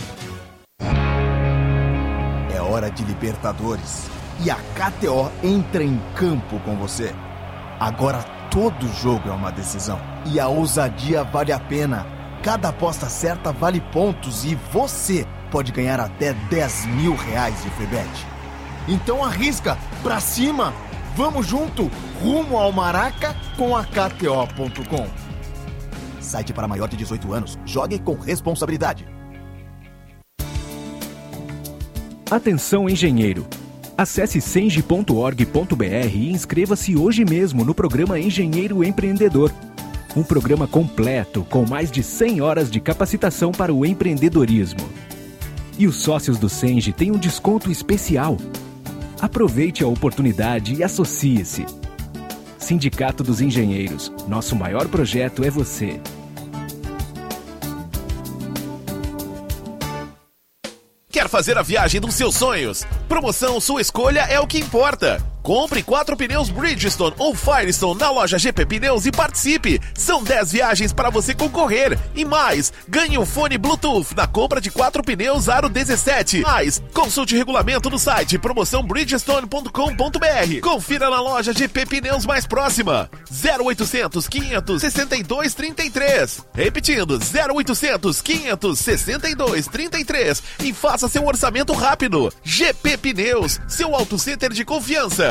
S12: É hora de Libertadores. E a KTO entra em campo com você. Agora todo jogo é uma decisão. E a ousadia vale a pena. Cada aposta certa vale pontos e você pode ganhar até 10 mil reais de free bet. Então arrisca, pra cima! Vamos junto, rumo ao Maraca com a KTO.com. Site para maior de 18 anos. Jogue com responsabilidade.
S13: Atenção, engenheiro! Acesse senge.org.br e inscreva-se hoje mesmo no programa Engenheiro Empreendedor. Um programa completo com mais de 100 horas de capacitação para o empreendedorismo. E os sócios do Senge têm um desconto especial. Aproveite a oportunidade e associe-se. Sindicato dos Engenheiros. Nosso maior projeto é você.
S14: Fazer a viagem dos seus sonhos? Promoção Sua Escolha é o que importa. Compre quatro pneus Bridgestone ou Firestone na loja GP Pneus e participe. São 10 viagens para você concorrer. E mais, ganhe um fone Bluetooth na compra de quatro pneus Aro 17. Mais, consulte regulamento no site promoçãobridgestone.com.br. Confira na loja GP Pneus mais próxima. 0800 562 33. Repetindo, 0800 562 33 e faça seu orçamento rápido. GP Pneus, seu auto center de confiança.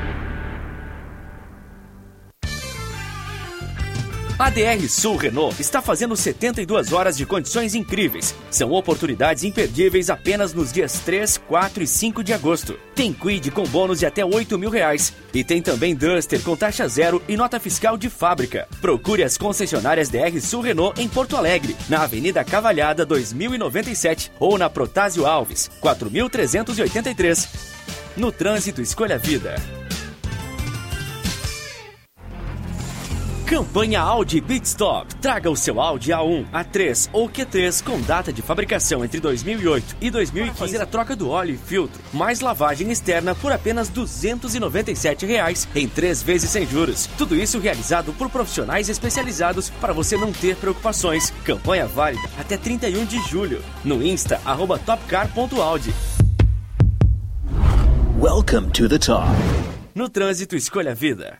S15: A DR Sul Renault está fazendo 72 horas de condições incríveis. São oportunidades imperdíveis apenas nos dias 3, 4 e 5 de agosto. Tem Quid com bônus de até 8 mil reais. E tem também Duster com taxa zero e nota fiscal de fábrica. Procure as concessionárias DR Sul Renault em Porto Alegre, na Avenida Cavalhada 2097 ou na Protásio Alves, 4383. No trânsito, escolha vida. Campanha Audi Pitstop. Traga o seu Audi A1, A3 ou Q3 com data de fabricação entre 2008 e 2015 para fazer a troca do óleo e filtro, mais lavagem externa por apenas 297 reais, em três vezes sem juros. Tudo isso realizado por profissionais especializados para você não ter preocupações. Campanha válida até 31 de julho. No Insta, arroba topcar.audi.
S16: Welcome to the top.
S15: No trânsito, escolha a vida.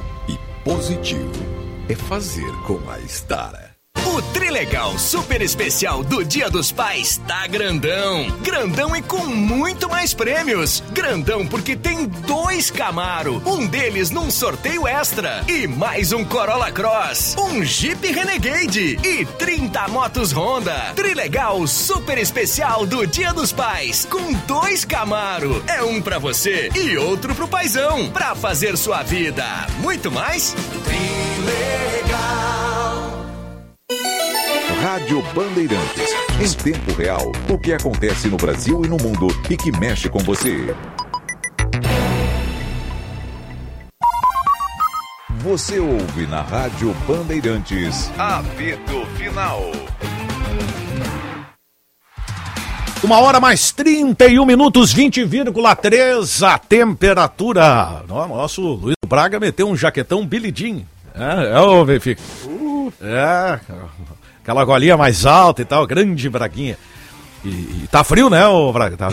S17: positivo é fazer com a Estara.
S16: O Trilegal Super Especial do Dia dos Pais tá grandão. Grandão e com muito mais prêmios. Grandão porque tem dois Camaro, um deles num sorteio extra e mais um Corolla Cross, um Jeep Renegade e 30 motos Honda. Trilegal Super Especial do Dia dos Pais com dois Camaro. É um pra você e outro pro paizão, pra fazer sua vida muito mais. Trilegal.
S1: Rádio Bandeirantes. Em tempo real, o que acontece no Brasil e no mundo e que mexe com você. Você ouve na Rádio Bandeirantes. Apito Final.
S5: Uma hora mais 31 minutos, 20,3 a temperatura. Nosso Luiz Braga meteu um jaquetão Jean. É, é o Benfica. Uh, é, aquela golinha mais alta e tal, grande Braguinha. E, e tá frio, né, ô Braga? Tá...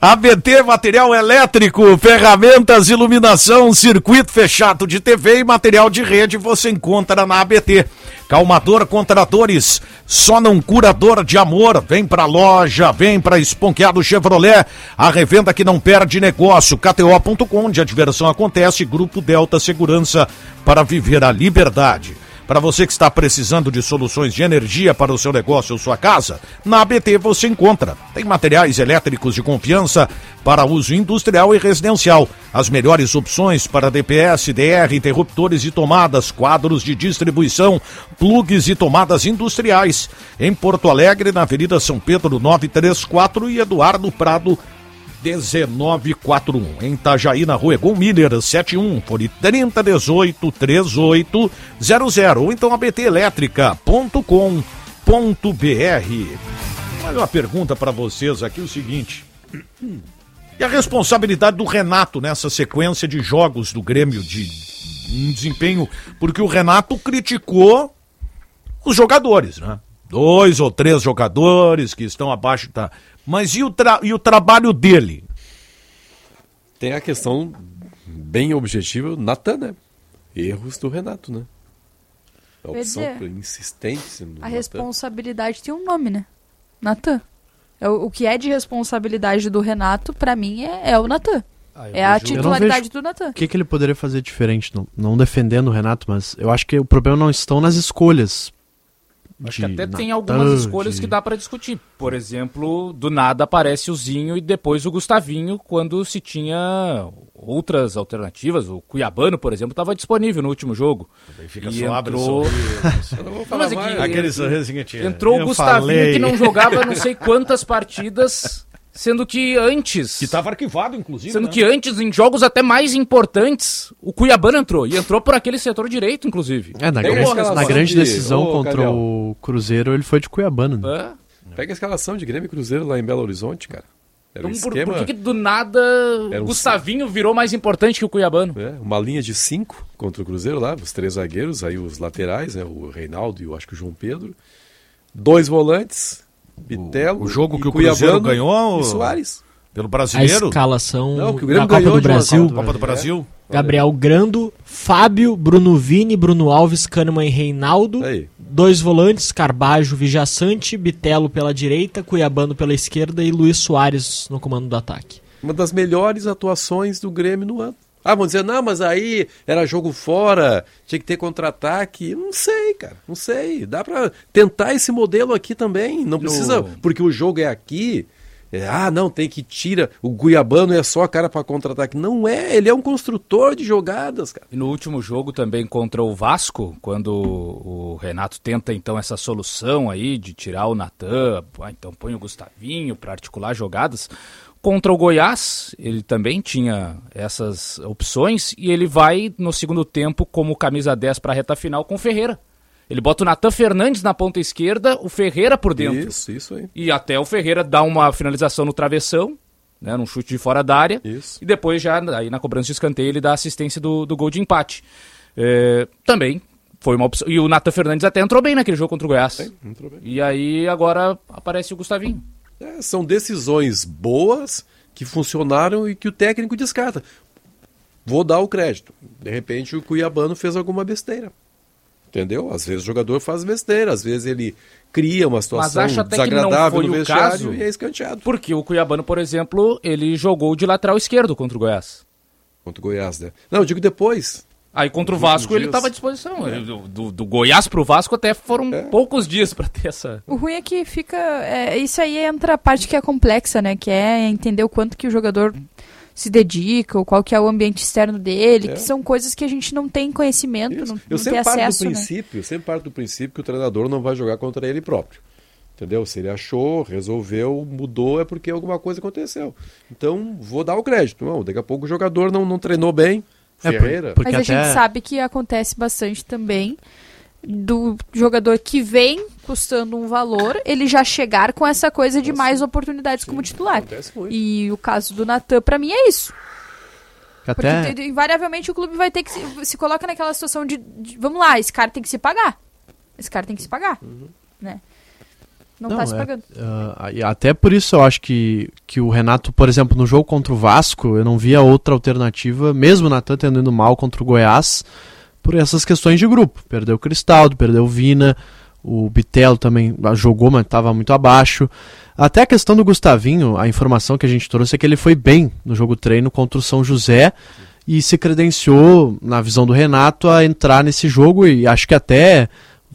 S5: ABT <laughs> Material Elétrico, ferramentas, iluminação, circuito fechado de TV e material de rede você encontra na ABT. Calmador Contratores, só não curador de amor. Vem pra loja, vem pra Esponqueado Chevrolet, a revenda que não perde negócio. KTO.com, onde a diversão acontece. Grupo Delta Segurança para viver a liberdade. Para você que está precisando de soluções de energia para o seu negócio ou sua casa, na ABT você encontra. Tem materiais elétricos de confiança para uso industrial e residencial. As melhores opções para DPS, DR, interruptores e tomadas, quadros de distribuição, plugs e tomadas industriais. Em Porto Alegre, na Avenida São Pedro 934 e Eduardo Prado 1941. Em Itajaí, na rua Egon Miller, 71, fone 3018 3800 ou então abtelétrica.com.br. Olha uma pergunta para vocês aqui, o seguinte. E a responsabilidade do Renato nessa sequência de jogos do Grêmio de um desempenho, porque o Renato criticou os jogadores, né? Dois ou três jogadores que estão abaixo da mas e o, tra e o trabalho dele?
S8: Tem a questão bem objetiva, Natan, né? Erros do Renato, né? A opção
S7: dizer,
S8: por insistência no
S7: A
S8: Natan.
S7: responsabilidade tem um nome, né? Natan. É o, o que é de responsabilidade do Renato, pra mim, é, é o Natan. é a titularidade do Natan.
S4: O que, que ele poderia fazer diferente? Não, não defendendo o Renato, mas eu acho que o problema não estão nas escolhas.
S9: Acho que até tem
S4: Natan,
S9: algumas escolhas
S4: de-
S9: que dá pra discutir. Por exemplo, do nada aparece o Zinho e depois o Gustavinho, quando se tinha outras alternativas. O Cuiabano, por exemplo, estava disponível no último jogo.
S5: Benfica
S9: e
S5: só abre
S9: entrou...
S5: sorriso. <laughs>
S9: Mas é que
S5: Aquele
S9: entrou-
S5: sorrisinho tinha.
S9: Entrou o Gustavinho
S5: falei.
S9: que não jogava não sei quantas partidas, <laughs> sendo que antes...
S5: Que estava arquivado, inclusive.
S9: Sendo
S5: né?
S9: que antes, em jogos até mais importantes, o Cuiabano entrou. E entrou por aquele setor direito, inclusive.
S4: É, na,
S8: Tem
S4: grande, na grande
S8: de-
S4: decisão
S8: Ô,
S4: contra
S8: Gabriel.
S4: o Cruzeiro, ele foi de Cuiabano. Né?
S8: Pega a escalação de Grêmio e Cruzeiro lá em Belo Horizonte, cara. Era um
S9: Então, por,
S8: esquema,
S9: por que, que do nada
S8: Era
S9: o
S8: um-
S9: Gustavinho virou mais importante que o Cuiabano?
S8: é, uma linha de cinco contra o Cruzeiro lá, os três zagueiros, aí os laterais, né, o Reinaldo e eu acho que o João Pedro. Dois volantes, Bitelo,
S5: O jogo que o Cruzeiro
S8: Cuiabano
S5: ganhou.
S8: e Soares.
S5: Pelo
S6: A
S5: brasileiro.
S6: escalação
S8: Não, que o
S6: da
S8: Grêmio
S6: Copa do Brasil.
S8: Copa do
S5: Brasil.
S6: Gabriel Grando, Fábio, Bruno Vini, Bruno Alves, Kahneman e Reinaldo. Dois volantes, Carbajo, Vijaçante, Bitelo pela direita, Cuiabano pela esquerda e Luiz Soares no comando do ataque.
S8: Uma das melhores atuações do Grêmio no ano. Ah, vão dizer, não, mas aí era jogo fora, tinha que ter contra-ataque. Não sei, cara, não sei. Dá pra tentar esse modelo aqui também. Não precisa, porque o jogo é aqui. é, ah, não, tem que tira. O Guiabano é só a cara pra contra-ataque. Não é, ele é um construtor de jogadas, cara.
S9: E no último jogo também contra o Vasco, quando o Renato tenta então essa solução aí de tirar o Natan, ah, então põe o Gustavinho para articular jogadas. Contra o Goiás, ele também tinha essas opções e ele vai no segundo tempo como camisa 10 para a reta final com o Ferreira. Ele bota o Natan Fernandes na ponta esquerda, o Ferreira por dentro.
S8: Isso, isso aí.
S9: E até o Ferreira dá uma finalização no travessão, né, num chute de fora da área. E depois já, aí na cobrança de escanteio, ele dá assistência do, do gol de empate. É, também foi uma opção. E o Nathan Fernandes até entrou bem naquele jogo contra o Goiás.
S8: entrou bem.
S9: E aí agora aparece o Gustavinho.
S8: É, são decisões boas que funcionaram e que o técnico descarta. Vou dar o crédito. De repente o Cuiabano fez alguma besteira. Entendeu? Às vezes o jogador faz besteira, às vezes ele cria uma
S9: Mas
S8: situação
S9: acho até que não
S8: desagradável
S9: foi
S8: no
S9: o
S8: vestiário
S9: caso.
S8: e é escanteado.
S9: Porque o Cuiabano, por exemplo, ele jogou de lateral esquerdo contra o Goiás.
S8: Contra o Goiás, né? Não, eu digo depois.
S9: Aí contra o Vasco ele estava à disposição. Ele- Do, do, Goiás pro Vasco até foram
S8: É.
S9: poucos dias para ter essa.
S7: O ruim é que fica. é, isso aí entra a parte que é complexa, né? Que é entender o quanto que o jogador se dedica, ou qual que é o ambiente externo dele,
S8: É.
S7: que são coisas que a gente não tem conhecimento, não,
S8: Eu
S7: não tem
S8: sempre parto
S7: acesso,
S8: do
S7: né?
S8: princípio, eu sempre parto do princípio que o treinador não vai jogar contra ele próprio. Entendeu? Se ele achou, resolveu, mudou, é porque alguma coisa aconteceu. Então, vou dar o crédito. Não, daqui a pouco o jogador não, não treinou bem.
S4: É, por-
S8: Ferreira.
S7: Mas a gente sabe que acontece bastante também do jogador que vem custando um valor, ele já chegar com essa coisa de mais oportunidades como titular. E o caso do Natan, pra mim, é isso. Porque
S4: Até,
S7: te- invariavelmente o clube vai ter que se, se coloca naquela situação de, de- vamos lá, esse cara tem que se pagar. Esse cara tem que se pagar, né? Não, tá se
S4: é,
S7: pagando.
S4: ah, e até por isso eu acho que, que o Renato, por exemplo, no jogo contra o Vasco, eu não via outra alternativa, mesmo o Natan tendo ido mal contra o Goiás, por essas questões de grupo. Perdeu o Cristaldo, perdeu o Vina, o Bitelo também jogou, mas estava muito abaixo. Até a questão do Gustavinho, a informação que a gente trouxe é que ele foi bem no jogo treino contra o São José e se credenciou, na visão do Renato, a entrar nesse jogo e acho que até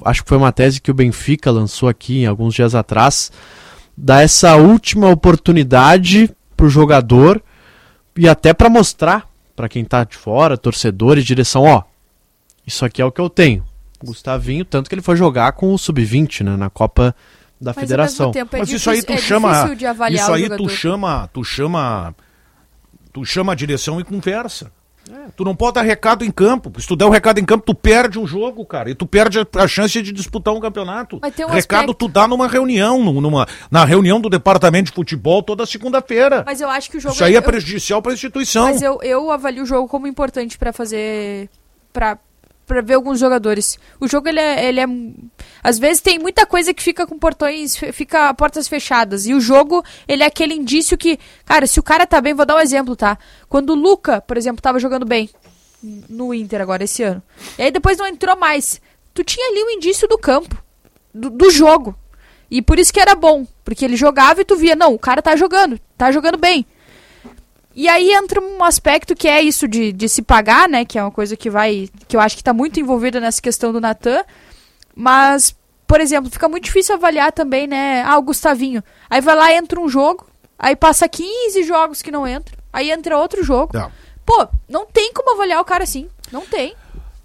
S4: acho que foi uma tese que o Benfica lançou aqui alguns dias atrás, dá essa última oportunidade para o jogador e até para mostrar para quem tá de fora, torcedores, direção, ó, isso aqui é o que eu tenho. Gustavinho, tanto que ele foi jogar com o sub-20, né, na Copa da
S7: Mas,
S4: Federação.
S7: tempo, é
S5: Mas isso aí tu
S7: difícil- é
S5: chama.
S7: difícil de avaliar
S5: Isso aí
S7: jogador.
S5: tu chama. Tu chama. Tu chama a direção e conversa. Tu não pode dar recado em campo. Se tu der o recado em campo, tu perde um jogo, cara. E tu perde a, chance de disputar um campeonato.
S7: Um
S5: recado
S7: aspecto-
S5: tu dá numa reunião, num- numa, na reunião do departamento de futebol toda segunda-feira.
S7: Mas eu acho que o jogo
S5: Isso aí é
S7: eu-
S5: prejudicial para a instituição.
S7: Mas eu, eu avalio o jogo como importante pra fazer. Pra, pra ver alguns jogadores. O jogo, ele é, ele é. Às vezes tem muita coisa que fica com portões. fica portas fechadas. E o jogo, ele é aquele indício que. Cara, se o cara tá bem, vou dar um exemplo, tá? Quando o Luca, por exemplo, tava jogando bem no Inter agora esse ano. E aí depois não entrou mais. Tu tinha ali o indício do campo. Do, do jogo. E por isso que era bom. Porque ele jogava e tu via, não, o cara tá jogando. Tá jogando bem. E aí entra um aspecto que é isso de, de se pagar, né? Que é uma coisa que vai. que eu acho que tá muito envolvida nessa questão do Natan. Mas, por exemplo, fica muito difícil avaliar também, né? Ah, o Gustavinho. Aí vai lá, entra um jogo, aí passa 15 jogos que não entra. Aí entra outro jogo.
S5: Tá.
S7: Pô, não tem como avaliar o cara assim. Não tem.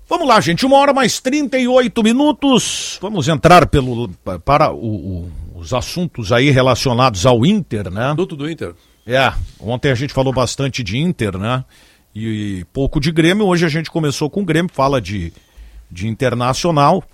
S5: Vamos lá, gente. Uma hora mais 38 minutos. Vamos entrar pelo, para o- o- os assuntos aí relacionados ao Inter, né?
S8: Tudo do Inter.
S5: É, ontem a gente falou bastante de Inter, né? E, e pouco de Grêmio. Hoje a gente começou com o Grêmio, fala de, de internacional.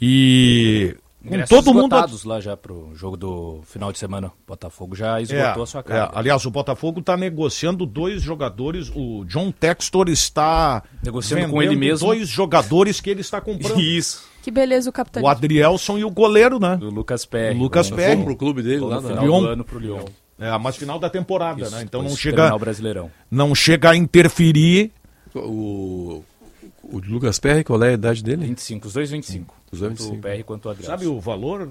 S5: E com todo mundo.
S9: lá já pro jogo do final de semana. Botafogo já esgotou a sua
S5: É,
S9: carga.
S5: é, aliás, o Botafogo está negociando dois jogadores. O John Textor está
S9: Negociando com ele mesmo.
S5: Dois jogadores que ele está comprando. <laughs>
S9: Isso.
S7: Que beleza o capitão.
S5: O Adrielson e o goleiro, né?
S9: O Lucas Perry.
S5: O Lucas
S9: vamos pro clube dele
S8: lá,
S9: no
S8: né?
S9: final
S5: Lyon.
S9: do ano pro Lyon.
S5: É, mas final da temporada,
S9: Isso,
S5: né? Então não chega,
S9: Brasileirão.
S5: não chega a interferir.
S8: O, o Lucas Perry, qual é a idade dele?
S9: 25, os dois 25.
S8: Os dois
S9: Tanto
S8: 25.
S9: o PR quanto o Adriano.
S5: Sabe o valor?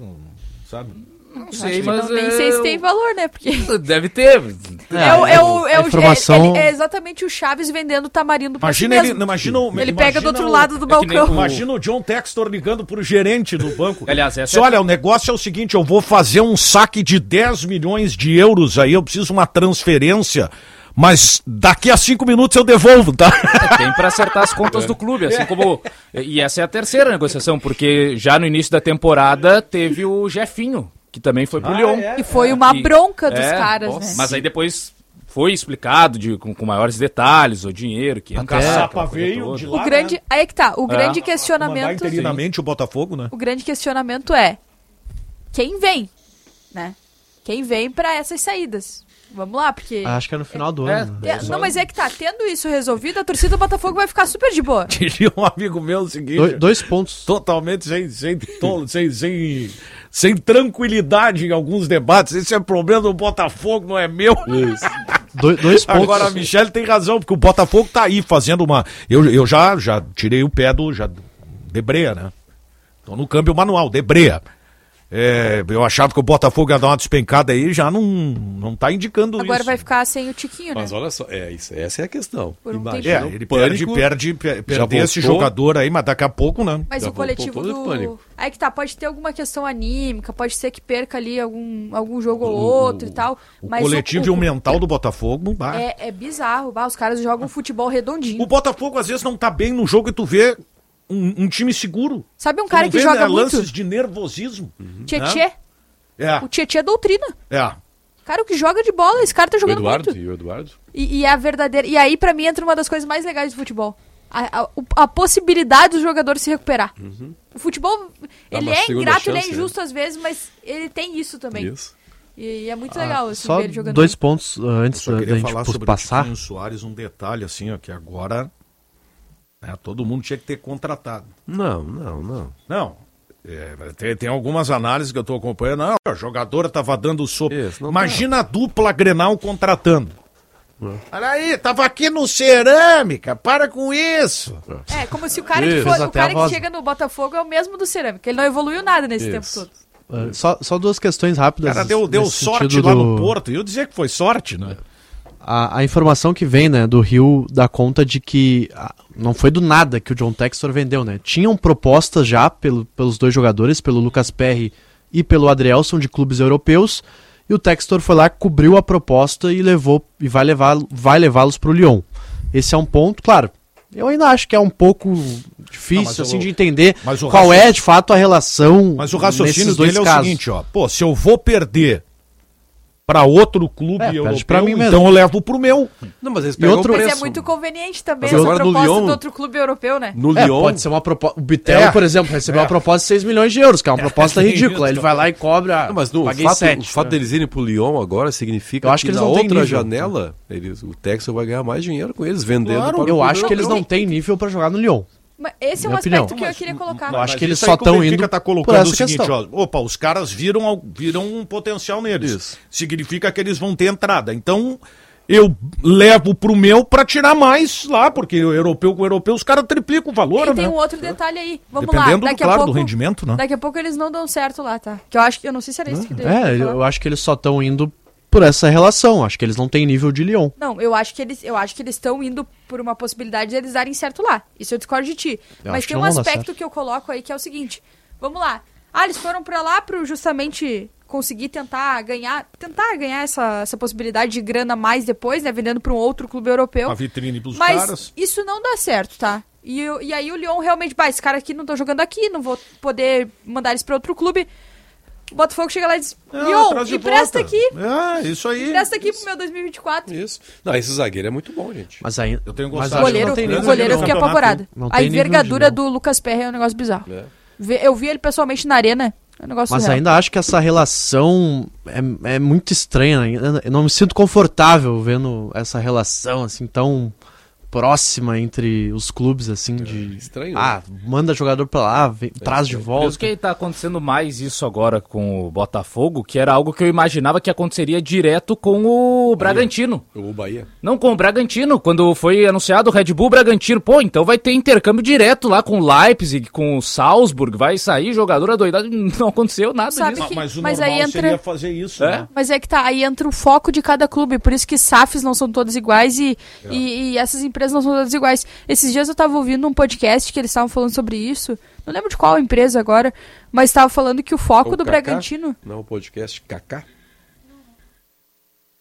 S5: Sabe?
S9: Não sei, mas.
S7: não, nem
S9: é,
S7: sei se tem valor, né? Porque. <laughs>
S9: Deve ter.
S7: É, o, é, o, é, o-
S5: informação-
S7: é- é exatamente o Chaves vendendo tamarindo pra
S5: Imagina
S7: si
S5: ele, imagina, o-
S7: Ele pega do outro lado do
S5: é nem
S7: balcão.
S5: Imagina o John Textor ligando pro gerente do banco. <laughs>
S9: Aliás, essa é-
S5: olha, o negócio é o seguinte, eu vou fazer um saque de 10 milhões de euros aí, eu preciso de uma transferência, mas daqui a cinco minutos eu devolvo, tá?
S9: Tem para acertar as contas <laughs> do clube, assim como. E essa é a terceira negociação, porque já no início da temporada teve o Jefinho, que também foi pro
S5: Ah,
S9: Lyon.
S5: é?
S7: E foi uma
S9: E-
S7: bronca dos
S9: é,
S7: caras,
S9: nossa.
S7: né?
S9: Mas aí depois foi explicado de, com, com maiores detalhes, o dinheiro que
S5: A caçapa veio de
S7: O
S5: lá,
S7: grande.
S5: né?
S7: Aí é que tá. O
S9: É.
S7: grande questionamento.
S5: interinamente o Botafogo, né?
S7: O grande questionamento é quem vem, né? Quem vem pra essas saídas? Vamos lá, porque.
S4: Acho que é no final do
S9: É,
S4: ano.
S7: É, não, mas é que tá, tendo isso resolvido, a torcida do Botafogo vai ficar super de boa. <laughs>
S5: Diria um amigo meu o seguinte...
S4: Dois, dois pontos.
S5: Totalmente sem, sem, to- sem, sem, sem tranquilidade em alguns debates. Esse é problema do Botafogo, não é meu.
S4: Dois, dois pontos.
S5: Agora a Michelle tem razão, porque o Botafogo tá aí fazendo uma. Eu, eu já, já tirei o pé do. Já, Debreia, né? Tô no câmbio manual, Debreia. É, eu achava que o Botafogo ia dar uma despencada aí, já não, não tá indicando
S7: Agora
S5: isso.
S7: vai ficar sem o Tiquinho, né?
S8: Mas olha só, é, isso, essa é a questão.
S7: Por um
S8: Imagina
S5: É,
S8: o
S5: ele
S8: pânico,
S5: perde, perde, per-
S8: já
S5: perder esse
S8: voltou.
S5: jogador aí, mas daqui a pouco, né?
S7: Mas
S8: Já
S7: o coletivo
S8: o pânico.
S7: do. Aí que tá, pode ter alguma questão anímica, pode ser que perca ali algum, algum jogo ou outro e tal.
S5: O
S7: mas
S5: coletivo e o mental do Botafogo, bah.
S7: É, é bizarro, bah, os caras jogam futebol redondinho.
S5: O Botafogo às vezes não tá bem no jogo e tu vê um, um time seguro.
S7: Sabe um cara que
S5: vê,
S7: joga
S5: né,
S7: muito?
S5: lances de nervosismo.
S7: Tietê.
S5: né? É,
S7: O Tietê é doutrina.
S5: é.
S7: Cara, o que joga de bola, esse cara tá
S8: O
S7: jogando
S8: Eduardo,
S7: muito.
S8: e o Eduardo?
S7: E, e é a verdadeira. E aí, pra mim, entra uma das coisas mais legais do futebol. A, a- o- a possibilidade do jogador se recuperar. O futebol,
S8: Dá
S7: ele é ingrato, ele é
S8: chance, né?
S7: injusto às vezes, mas ele tem isso também.
S8: Isso.
S7: E, e é muito legal, assim,
S4: Só
S7: ver ele jogando.
S4: dois pontos uh, antes da, gente
S5: falar sobre
S4: passar.
S5: o Soares, um detalhe assim, ó, que agora né, todo mundo tinha que ter contratado.
S8: Não, não, não.
S5: Não, é, tem, tem algumas análises que eu tô acompanhando. Não, a jogadora tava dando sopa.
S8: Isso,
S5: Imagina a dupla Grenal contratando. Olha aí, tava aqui no Cerâmica, para com isso.
S7: É, como se o cara, que,
S5: Isso.
S7: for-
S4: Fez
S7: o cara que chega no Botafogo é o mesmo do Cerâmica. Ele não evoluiu nada nesse tempo
S8: Isso.
S7: todo.
S4: Uh, só, só duas questões
S5: O
S4: rápidas.
S5: cara deu, deu sorte
S4: sentido
S5: lá
S4: do-
S5: no Porto. E eu dizia que foi sorte, né?
S4: A, a informação que vem, né, do Rio dá conta de que ah, não foi do nada que o John Textor vendeu, né? Tinham propostas já pelo- pelos dois jogadores, pelo Lucas Perry e pelo Adrielson de clubes europeus, e o Textor foi lá, cobriu a proposta e levou e vai levar vai levá-los para o Lyon. Esse é um ponto, claro. Eu ainda acho que é um pouco difícil
S5: Não,
S4: assim
S5: o-
S4: de entender qual
S5: raciocínio-
S4: é de fato a relação
S5: Mas o raciocínio
S4: nesses dois
S5: dele é o
S4: casos.
S5: seguinte, ó. Pô, se eu vou perder pra outro clube
S4: É,
S5: europeu,
S4: pra mim mesmo.
S5: então eu levo pro meu.
S8: Não, mas eles pegam
S4: outro-
S7: Mas
S8: preço.
S7: é muito conveniente também
S8: Mas
S7: essa proposta
S8: Lyon-
S7: do outro clube europeu, né?
S8: No
S4: É,
S8: Lyon,
S4: pode ser uma proposta. O Bitel,
S5: É.
S4: por exemplo, recebeu uma proposta de 6 milhões de euros, que é uma proposta <laughs>
S5: tem
S4: ridícula. Ele vai lá e cobra.
S8: Não, mas no, o fato,
S4: 7.
S8: o fato deles irem pro Lyon agora significa
S4: Eu acho
S8: que,
S4: que eles
S8: na outra
S4: nível.
S8: janela eles, o Texas vai ganhar mais dinheiro com eles vendendo.
S5: Claro,
S8: para o
S4: Eu acho que eles não têm nível pra jogar no Lyon.
S7: Mas esse é um aspecto
S4: opinião.
S7: que eu queria colocar.
S4: Eu acho
S5: Mas
S4: que eles só
S5: que
S4: estão
S5: Benfica
S4: indo
S5: tá
S4: por
S5: colocando
S4: essa
S5: o seguinte, ó, opa, os caras viram, viram um potencial neles.
S8: Isso.
S5: Significa que eles vão ter entrada. Então, eu levo pro meu pra tirar mais lá, porque o europeu com o europeu, os caras triplicam o valor,
S7: E
S5: né?
S7: tem um outro detalhe aí. Vamos
S5: Dependendo,
S7: lá, daqui
S5: claro,
S7: a pouco,
S5: do rendimento, né?
S7: Daqui a pouco eles não dão certo lá, tá? Que eu acho que eu não sei se era isso que eu ia
S4: É,
S7: falar.
S4: eu acho que eles só estão indo por essa relação. Acho que eles não têm nível de Lyon.
S7: Não, eu acho que eles, eu acho que eles estão indo por uma possibilidade de eles darem certo lá. Isso eu discordo de ti.
S4: Eu
S7: Mas tem um aspecto que eu coloco aí que é o seguinte. Vamos lá. Ah, eles foram pra lá para justamente conseguir tentar ganhar, tentar ganhar essa, essa possibilidade de grana mais depois, né, vendendo para um outro clube europeu.
S5: A vitrine pros
S7: Mas
S5: caras.
S7: isso não dá certo, tá? E, eu- e aí o Lyon realmente, bah, esse cara aqui não tô jogando aqui, não vou poder mandar eles pra outro clube. O Botafogo chega lá e diz,
S5: Ah, traz de
S7: empresta aqui.
S5: Ah, isso aí.
S7: Empresta aqui pro meu 2024.
S8: Isso. Não, esse zagueiro é muito bom, gente.
S4: Mas aí.
S5: Eu tenho
S7: O
S5: gostado.
S7: goleiro, o goleiro eu fiquei apavorado.
S4: Não
S7: A envergadura do Lucas Perry é um negócio bizarro.
S8: É.
S7: Eu vi ele pessoalmente na arena, é um negócio
S4: Mas
S7: surreal.
S4: ainda acho que essa relação é, é muito estranha. né? Eu não me sinto confortável vendo essa relação assim tão próxima entre os clubes assim de
S8: estranho,
S4: ah manda jogador pra lá vem- traz de
S9: Por isso
S4: volta
S9: que tá acontecendo mais isso agora com o Botafogo, que era algo que eu imaginava que aconteceria direto com o Bragantino.
S8: O Bahia.
S9: Não, com o Bragantino. Quando foi anunciado o Red Bull Bragantino, pô, então vai ter intercâmbio direto lá com o Leipzig, com o Salzburg, vai sair jogador adoidado. <laughs> Não aconteceu nada
S7: Sabe
S9: disso.
S7: que-
S5: Mas o
S7: mas
S5: normal
S7: aí entra-
S5: seria fazer isso,
S9: É?
S5: né?
S7: Mas é que tá, aí entra o foco de cada clube, por isso que SAFs não são todas iguais e,
S5: É.
S7: e, e essas empresas não são todas iguais. Esses dias eu tava ouvindo um podcast que eles estavam falando sobre isso, não lembro de qual empresa agora, mas tava falando que o foco
S8: O
S7: do
S8: Kaká?
S7: Bragantino...
S8: Não, o podcast Kaká.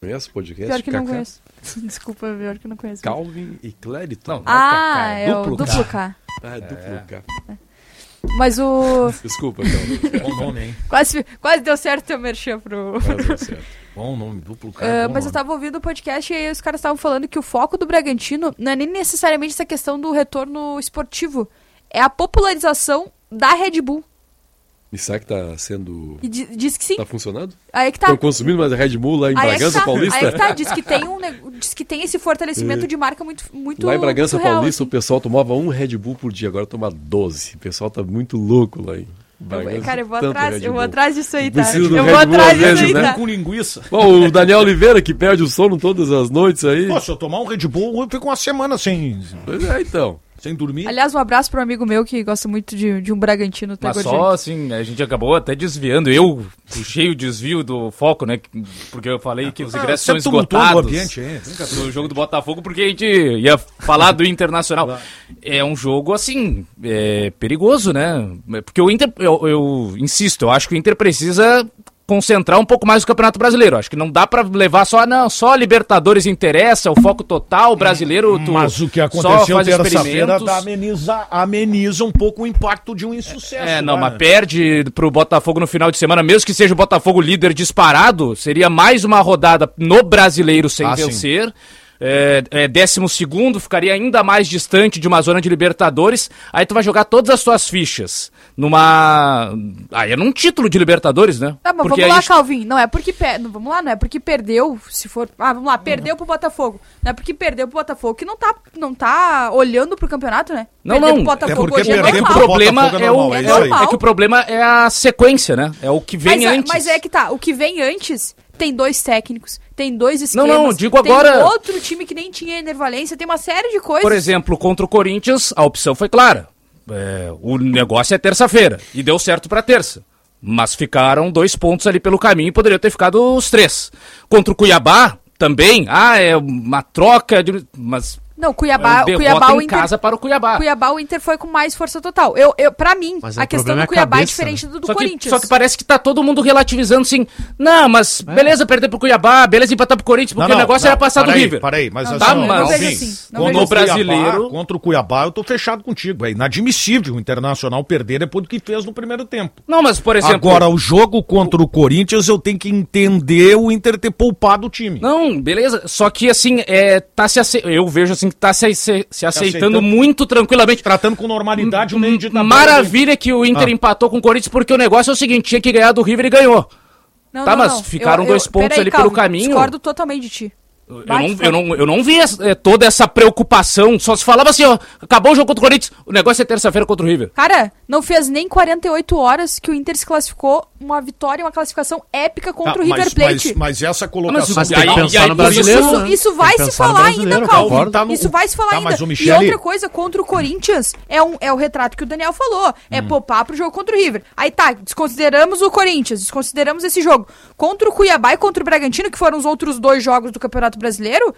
S8: Conhece o podcast
S7: Pior que não
S8: Kaká?
S7: conheço. <laughs> Desculpa, pior que não conheço.
S8: Calvin e Clériton.
S7: Ah, é o duplo K.
S8: Ah, é duplo K.
S7: Mas o... <laughs>
S8: Desculpa, Calvin.
S5: Bom nome, hein?
S7: Quase, quase deu certo teu merchan pro...
S8: Quase deu certo.
S5: Bom nome, duplo cara. bom
S7: mas eu
S5: nome.
S7: tava ouvindo o podcast e aí os caras estavam falando que o foco do Bragantino não é nem necessariamente essa questão do retorno esportivo. É a popularização da Red Bull.
S8: E será que tá sendo.
S7: E di- diz que sim.
S8: Tá funcionando?
S7: Aí é que tá.
S8: Estão consumindo mais Red Bull lá em
S7: Aí é
S8: Bragança
S7: tá.
S8: Paulista?
S7: Aí é que tá. Diz que <laughs> tem, um, diz que tem esse fortalecimento
S8: É.
S7: de marca muito, muito
S8: Lá em Bragança
S7: real,
S8: Paulista
S7: assim.
S8: o pessoal tomava um Red Bull por dia, agora toma 12. O pessoal tá muito louco lá em
S7: Cara, eu vou atrás, eu vou atrás disso aí, tá? Eu vou atrás
S8: às
S7: disso
S8: vezes,
S7: aí,
S8: né?
S7: tá?
S5: Com linguiça.
S8: Bom, o Daniel Oliveira que perde o sono todas as noites aí.
S5: Pô, se eu tomar um Red Bull, eu fico uma semana sem,
S8: Pois é, então.
S5: Sem dormir.
S7: Aliás, um abraço pro amigo meu que gosta muito de, de um Bragantino. Tá
S9: Mas só assim, a gente acabou até desviando. Eu puxei o desvio do foco, né? Porque eu falei que os
S5: Ah,
S9: ingressos
S5: você
S9: são esgotados
S5: ambiente fica
S9: no jogo do Botafogo, porque a gente ia falar do Internacional. É um jogo, assim, é, perigoso, né? Porque o Inter, eu, eu insisto, eu acho que o Inter precisa concentrar um pouco mais o Campeonato Brasileiro. Acho que não dá pra levar só, não, só Libertadores interessa, o foco total, o brasileiro tu
S5: Mas o que aconteceu terça-feira ameniza, ameniza um pouco o impacto de um insucesso.
S9: É, não, mas
S5: né?
S9: perde pro Botafogo no final de semana, mesmo que seja o Botafogo líder disparado, seria mais uma rodada no brasileiro sem
S5: Ah, sim.
S9: É, é, décimo segundo, ficaria ainda mais distante de uma zona de Libertadores. Aí tu vai jogar todas as tuas fichas numa. Aí é num título de Libertadores, né?
S7: Tá, mas
S9: Porque
S7: vamos lá,
S9: aí-
S7: Calvin. Não é porque per... não, vamos lá, não é porque perdeu, se for, ah, vamos lá, perdeu pro Botafogo. Não é porque perdeu pro Botafogo que não tá, não tá olhando pro campeonato, né?
S9: Não,
S7: Perder
S9: não.
S7: pro Botafogo
S5: É porque
S7: hoje é
S9: o
S5: pro
S7: normal.
S9: problema
S5: Botafogo é
S9: é, o,
S5: normal, é
S9: é, é que o problema é a sequência, né? É o que vem
S7: mas, é-
S9: antes.
S7: mas é que tá, o que vem antes tem dois técnicos, tem dois
S9: Não,
S7: esquemas.
S9: não, digo
S7: tem
S9: agora-
S7: outro time que nem tinha enervalência, tem uma série de coisas.
S9: Por exemplo, contra o Corinthians, a opção foi clara. É, o negócio é terça-feira. E deu certo pra terça. Mas ficaram dois pontos ali pelo caminho e poderiam ter ficado os três. Contra o Cuiabá, também. Ah, é uma troca de. Mas.
S7: Não,
S9: é
S7: Cuiabá,
S9: derrota
S7: Cuiabá, o
S9: em
S7: Inter,
S9: casa para o Cuiabá.
S7: Cuiabá, o Inter foi com mais força total. Eu, eu, pra mim,
S4: Mas
S7: a
S4: o
S7: questão
S4: é
S7: do
S4: a
S7: Cuiabá é
S4: cabeça,
S7: diferente
S4: né?
S7: do do
S9: Só que,
S7: Corinthians.
S9: só que parece que tá todo mundo relativizando assim. Não, mas beleza perder pro Cuiabá, beleza empatar pro Corinthians, porque o negócio era passar do
S5: para aí,
S9: River.
S5: Para aí, mas
S7: Não,
S5: assim,
S9: tá,
S5: ó,
S9: mas-
S7: não assim, não
S5: contra
S9: vejo
S5: o
S9: assim.
S5: Cuiabá,
S9: brasileiro-
S5: contra o Cuiabá, eu tô fechado contigo. É inadmissível o Internacional perder depois do que fez no primeiro tempo.
S9: Não, mas por exemplo.
S5: Agora, o jogo contra o Corinthians, eu tenho que entender o Inter ter poupado o time.
S9: Não, beleza. Só que assim, é, tá se ace... eu vejo assim que tá se, se- se aceitando
S5: aceitando.
S9: muito tranquilamente.
S5: Tratando com normalidade o meio de.
S9: Maravilha que o Inter
S5: Ah.
S9: empatou com o Corinthians, porque o negócio é o seguinte, tinha que ganhar do River e ganhou.
S7: Não,
S9: Tá,
S7: não,
S9: mas
S7: não.
S9: ficaram
S7: Eu-
S9: dois
S7: eu-
S9: pontos
S7: peraí,
S9: ali pelo
S7: Calvin,
S9: caminho.
S7: Discordo totalmente de ti.
S9: Eu não, eu, não, eu não vi eh, toda essa preocupação. Só se falava assim, ó, acabou o jogo contra o Corinthians, o negócio é terça-feira contra o River.
S7: Cara, não fez nem 48 horas que o Inter se classificou uma vitória, uma classificação épica contra
S5: Tá,
S7: o River
S5: mas,
S7: Plate.
S5: mas, mas essa colocação.
S9: Mas tem que pensar no
S7: Isso,
S9: brasileiro,
S7: isso,
S9: né?
S7: isso vai se
S5: no
S7: falar ainda,
S5: concordo. Tá no-
S7: Isso vai se falar
S5: Tá,
S7: ainda.
S5: mas o
S7: E
S5: Michele-
S7: outra coisa, contra o Corinthians, é, um, é o retrato que o Daniel falou. É
S5: Hum.
S7: poupar pro jogo contra o River. Aí tá, desconsideramos o Corinthians, desconsideramos esse jogo. Contra o Cuiabá e contra o Bragantino, que foram os outros dois jogos do Campeonato Brasileiro,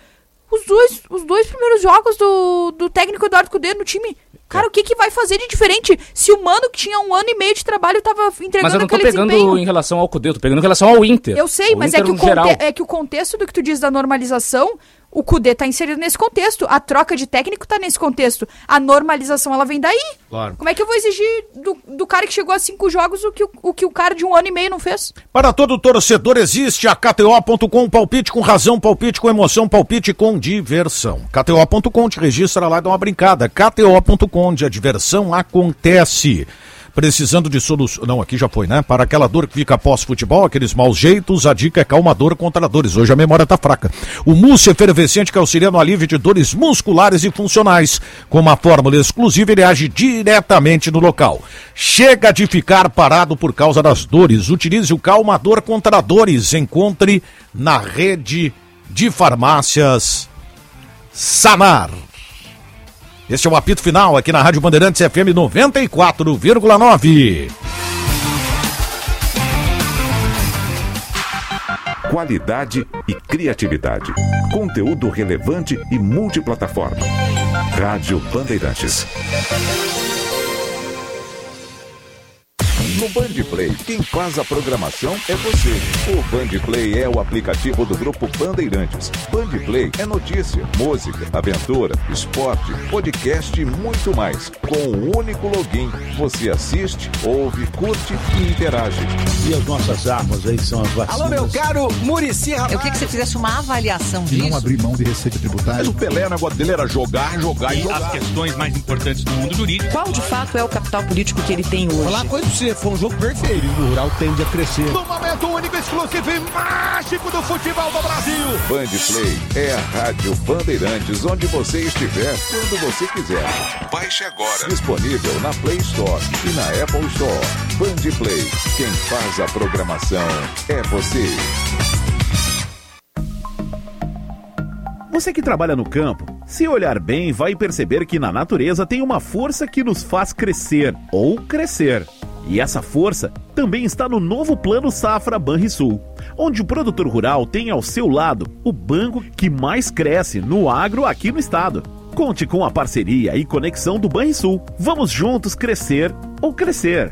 S7: os dois, os dois primeiros jogos do, do técnico Eduardo Cudê no time. Cara, o que, que vai fazer de diferente se o mano que tinha um ano e meio de trabalho tava entregando
S9: Mas eu não tô pegando
S7: desempenho?
S9: em relação ao Cudê, eu tô pegando em relação ao Inter.
S7: Eu sei,
S9: O
S7: mas é
S9: Inter
S7: que, o conte- é que o contexto do que tu diz da normalização, o Cudê tá inserido nesse contexto. A troca de técnico tá nesse contexto. A normalização, ela vem daí.
S5: Claro.
S7: Como é que eu vou exigir do, do cara que chegou a cinco jogos o que o, o que o cara de um ano e meio não fez?
S5: Para todo torcedor existe a KTO.com, palpite com razão, palpite com emoção, palpite com diversão. KTO.com te registra lá e dá uma brincada. KTO.com, onde a diversão acontece. Precisando de solução. Não, aqui já foi, né? Para aquela dor que fica após futebol, aqueles maus jeitos, a dica é calmador contra dores. Hoje a memória tá fraca. O mousse efervescente que auxilia no alívio de dores musculares e funcionais. Com uma fórmula exclusiva, ele age diretamente no local. Chega de ficar parado por causa das dores. Utilize o calmador contra dores. Encontre na rede de farmácias Sanar. Este é o apito final aqui na Rádio Bandeirantes FM 94,9.
S1: Qualidade e criatividade. Conteúdo relevante e multiplataforma. Rádio Bandeirantes. No Band Play, quem faz a programação é você. O Band Play é o aplicativo do grupo Bandeirantes. Band Play é notícia, música, aventura, esporte, podcast e muito mais. Com um único login, você assiste, ouve, curte e interage.
S18: E as nossas armas aí são as vacinas.
S19: Alô, meu caro Murici Eu queria que você fizesse uma avaliação disso.
S18: abrir mão de receita tributária.
S19: Mas o
S18: Pelé, o negócio dele era jogar, jogar
S19: e jogar.
S18: As questões mais importantes do mundo jurídico.
S19: Qual de fato é o capital político que ele tem hoje?
S18: Falar coisa pra você, foi um jogo perfeito. O rural tende a crescer.
S5: No momento único, exclusivo e mágico do futebol do Brasil.
S1: Band Play é a Rádio Bandeirantes, onde você estiver, quando você quiser. Baixe agora. Disponível na Play Store e na Apple Store. Band Play. Quem faz a programação é você.
S2: Você que trabalha no campo, se olhar bem, vai perceber que na natureza tem uma força que nos faz crescer ou crescer. E essa força também está no novo Plano Safra Banrisul, onde o produtor rural tem ao seu lado o banco que mais cresce no agro aqui no estado. Conte com a parceria e conexão do Banrisul. Vamos juntos crescer ou crescer.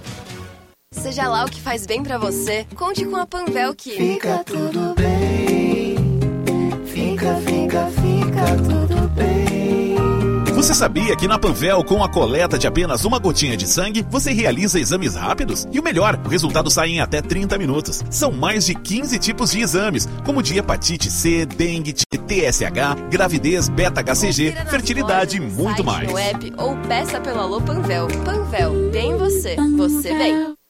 S20: Seja lá o que faz bem pra você, conte com a Panvel que
S21: Fica tudo bem. Fica, fica, fica tudo bem.
S14: Você sabia que na Panvel, com a coleta de apenas uma gotinha de sangue, você realiza exames rápidos? E o melhor, o resultado sai em até 30 minutos. São mais de 15 tipos de exames, como de hepatite C, dengue, TSH, gravidez, beta-HCG, fertilidade e muito mais.
S20: no app ou peça pelo Alô Panvel. Panvel, bem você, você bem.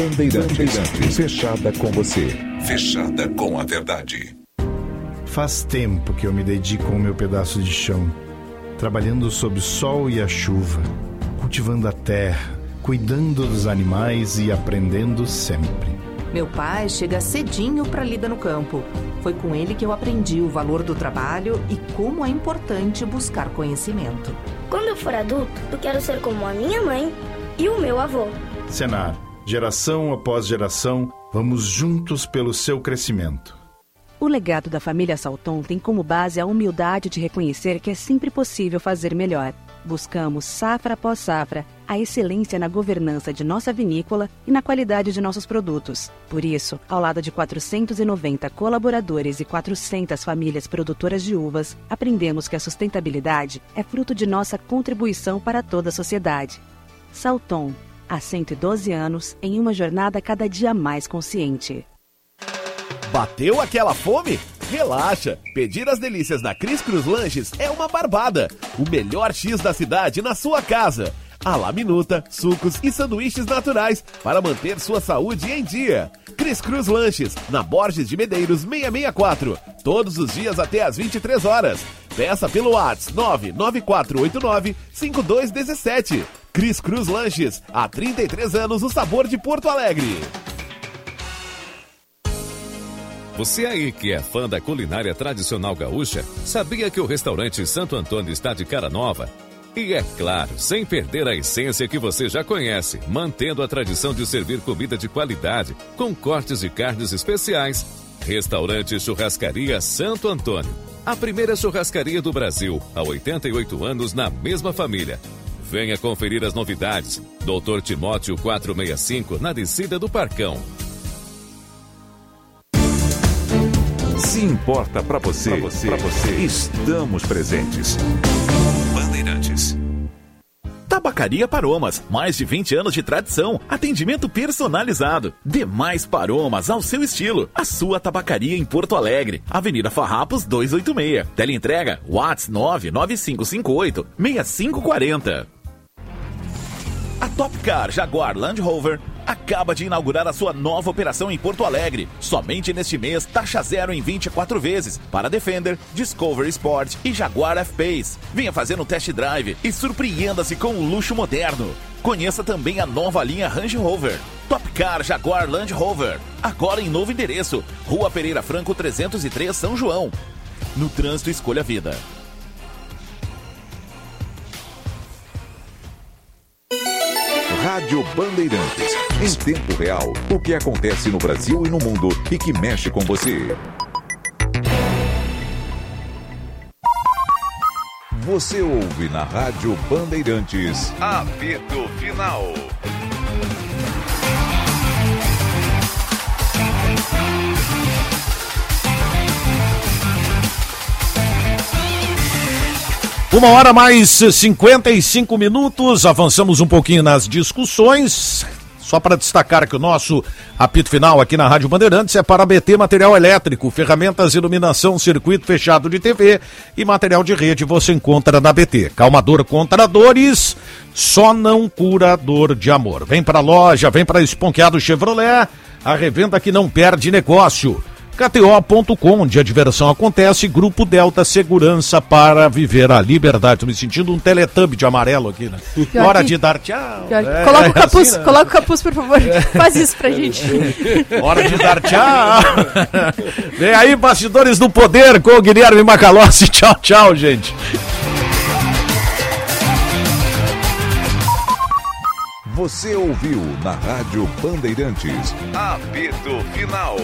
S1: Bandeirantes, fechada com você. Fechada com a verdade.
S22: Faz tempo que eu me dedico ao meu pedaço de chão, trabalhando sob o sol e a chuva, cultivando a terra, cuidando dos animais e aprendendo sempre.
S23: Meu pai chega cedinho para lida no campo. Foi com ele que eu aprendi o valor do trabalho e como é importante buscar conhecimento.
S24: Quando eu for adulto, eu quero ser como a minha mãe e o meu avô.
S22: Senar, geração após geração, vamos juntos pelo seu crescimento.
S25: O legado da família Salton tem como base a humildade de reconhecer que é sempre possível fazer melhor.
S26: Buscamos, safra após safra, a excelência na governança de nossa vinícola e na qualidade de nossos produtos. Por isso, ao lado de 490 colaboradores e 400 famílias produtoras de uvas, aprendemos que a sustentabilidade é fruto de nossa contribuição para toda a sociedade. Salton, há 112 anos, em uma jornada cada dia mais consciente.
S14: Bateu aquela fome? Relaxa! Pedir as delícias da Cris Cruz Lanches é uma barbada. O melhor X da cidade na sua casa. A la minuta, sucos e sanduíches naturais para manter sua saúde em dia. Cris Cruz Lanches, na Borges de Medeiros 664. Todos os dias até às 23 horas. Peça pelo WhatsApp 99489-5217. Cris Cruz Lanches, há 33 anos o sabor de Porto Alegre.
S1: Você aí que é fã da culinária tradicional gaúcha, sabia que o restaurante Santo Antônio está de cara nova? E é claro, sem perder a essência que você já conhece, mantendo a tradição de servir comida de qualidade, com cortes de carnes especiais. Restaurante Churrascaria Santo Antônio. A primeira churrascaria do Brasil, há 88 anos na mesma família. Venha conferir as novidades. Doutor Timóteo 465, na descida do Parcão.
S27: Se importa pra você, pra você, pra você, estamos presentes.
S14: Bandeirantes. Tabacaria Paromas, mais de 20 anos de tradição, atendimento personalizado. Demais Paromas ao seu estilo. A sua tabacaria em Porto Alegre, Avenida Farrapos 286. Teleentrega Whats 99558 6540. A Top Car Jaguar Land Rover acaba de inaugurar a sua nova operação em Porto Alegre. Somente neste mês, taxa zero em 24 vezes para Defender, Discovery Sport e Jaguar F-Pace. Venha fazer um test drive e surpreenda-se com o luxo moderno. Conheça também a nova linha Range Rover. Top Car Jaguar Land Rover. Agora em novo endereço. Rua Pereira Franco 303, São João. No trânsito, escolha a vida.
S27: Rádio Bandeirantes. Em tempo real, o que acontece no Brasil e no mundo e que mexe com você. Você ouve na Rádio Bandeirantes. Apito Final.
S5: Uma hora mais 55 minutos, avançamos um pouquinho nas discussões. Só para destacar que o nosso apito final aqui na Rádio Bandeirantes é para BT Material Elétrico, ferramentas, iluminação, circuito fechado de TV e material de rede você encontra na BT. Calmador contra dores, só não cura dor de amor. Vem para a loja, vem para Esponqueado Chevrolet, a revenda que não perde negócio. KTO.com, onde a diversão acontece, Grupo Delta Segurança para viver a liberdade. Tô me sentindo um teletubb de amarelo aqui, né?
S7: Pior
S5: Hora
S7: que-
S5: de dar tchau. É,
S7: coloca o
S5: é
S7: capuz,
S5: assim, né?
S7: coloca o capuz, por favor. Faz isso pra gente. <laughs>
S5: Hora de dar tchau. Vem aí, bastidores do poder com o Guilherme Macalossi. Tchau, tchau, gente.
S27: Você ouviu na Rádio Bandeirantes. Apito Final.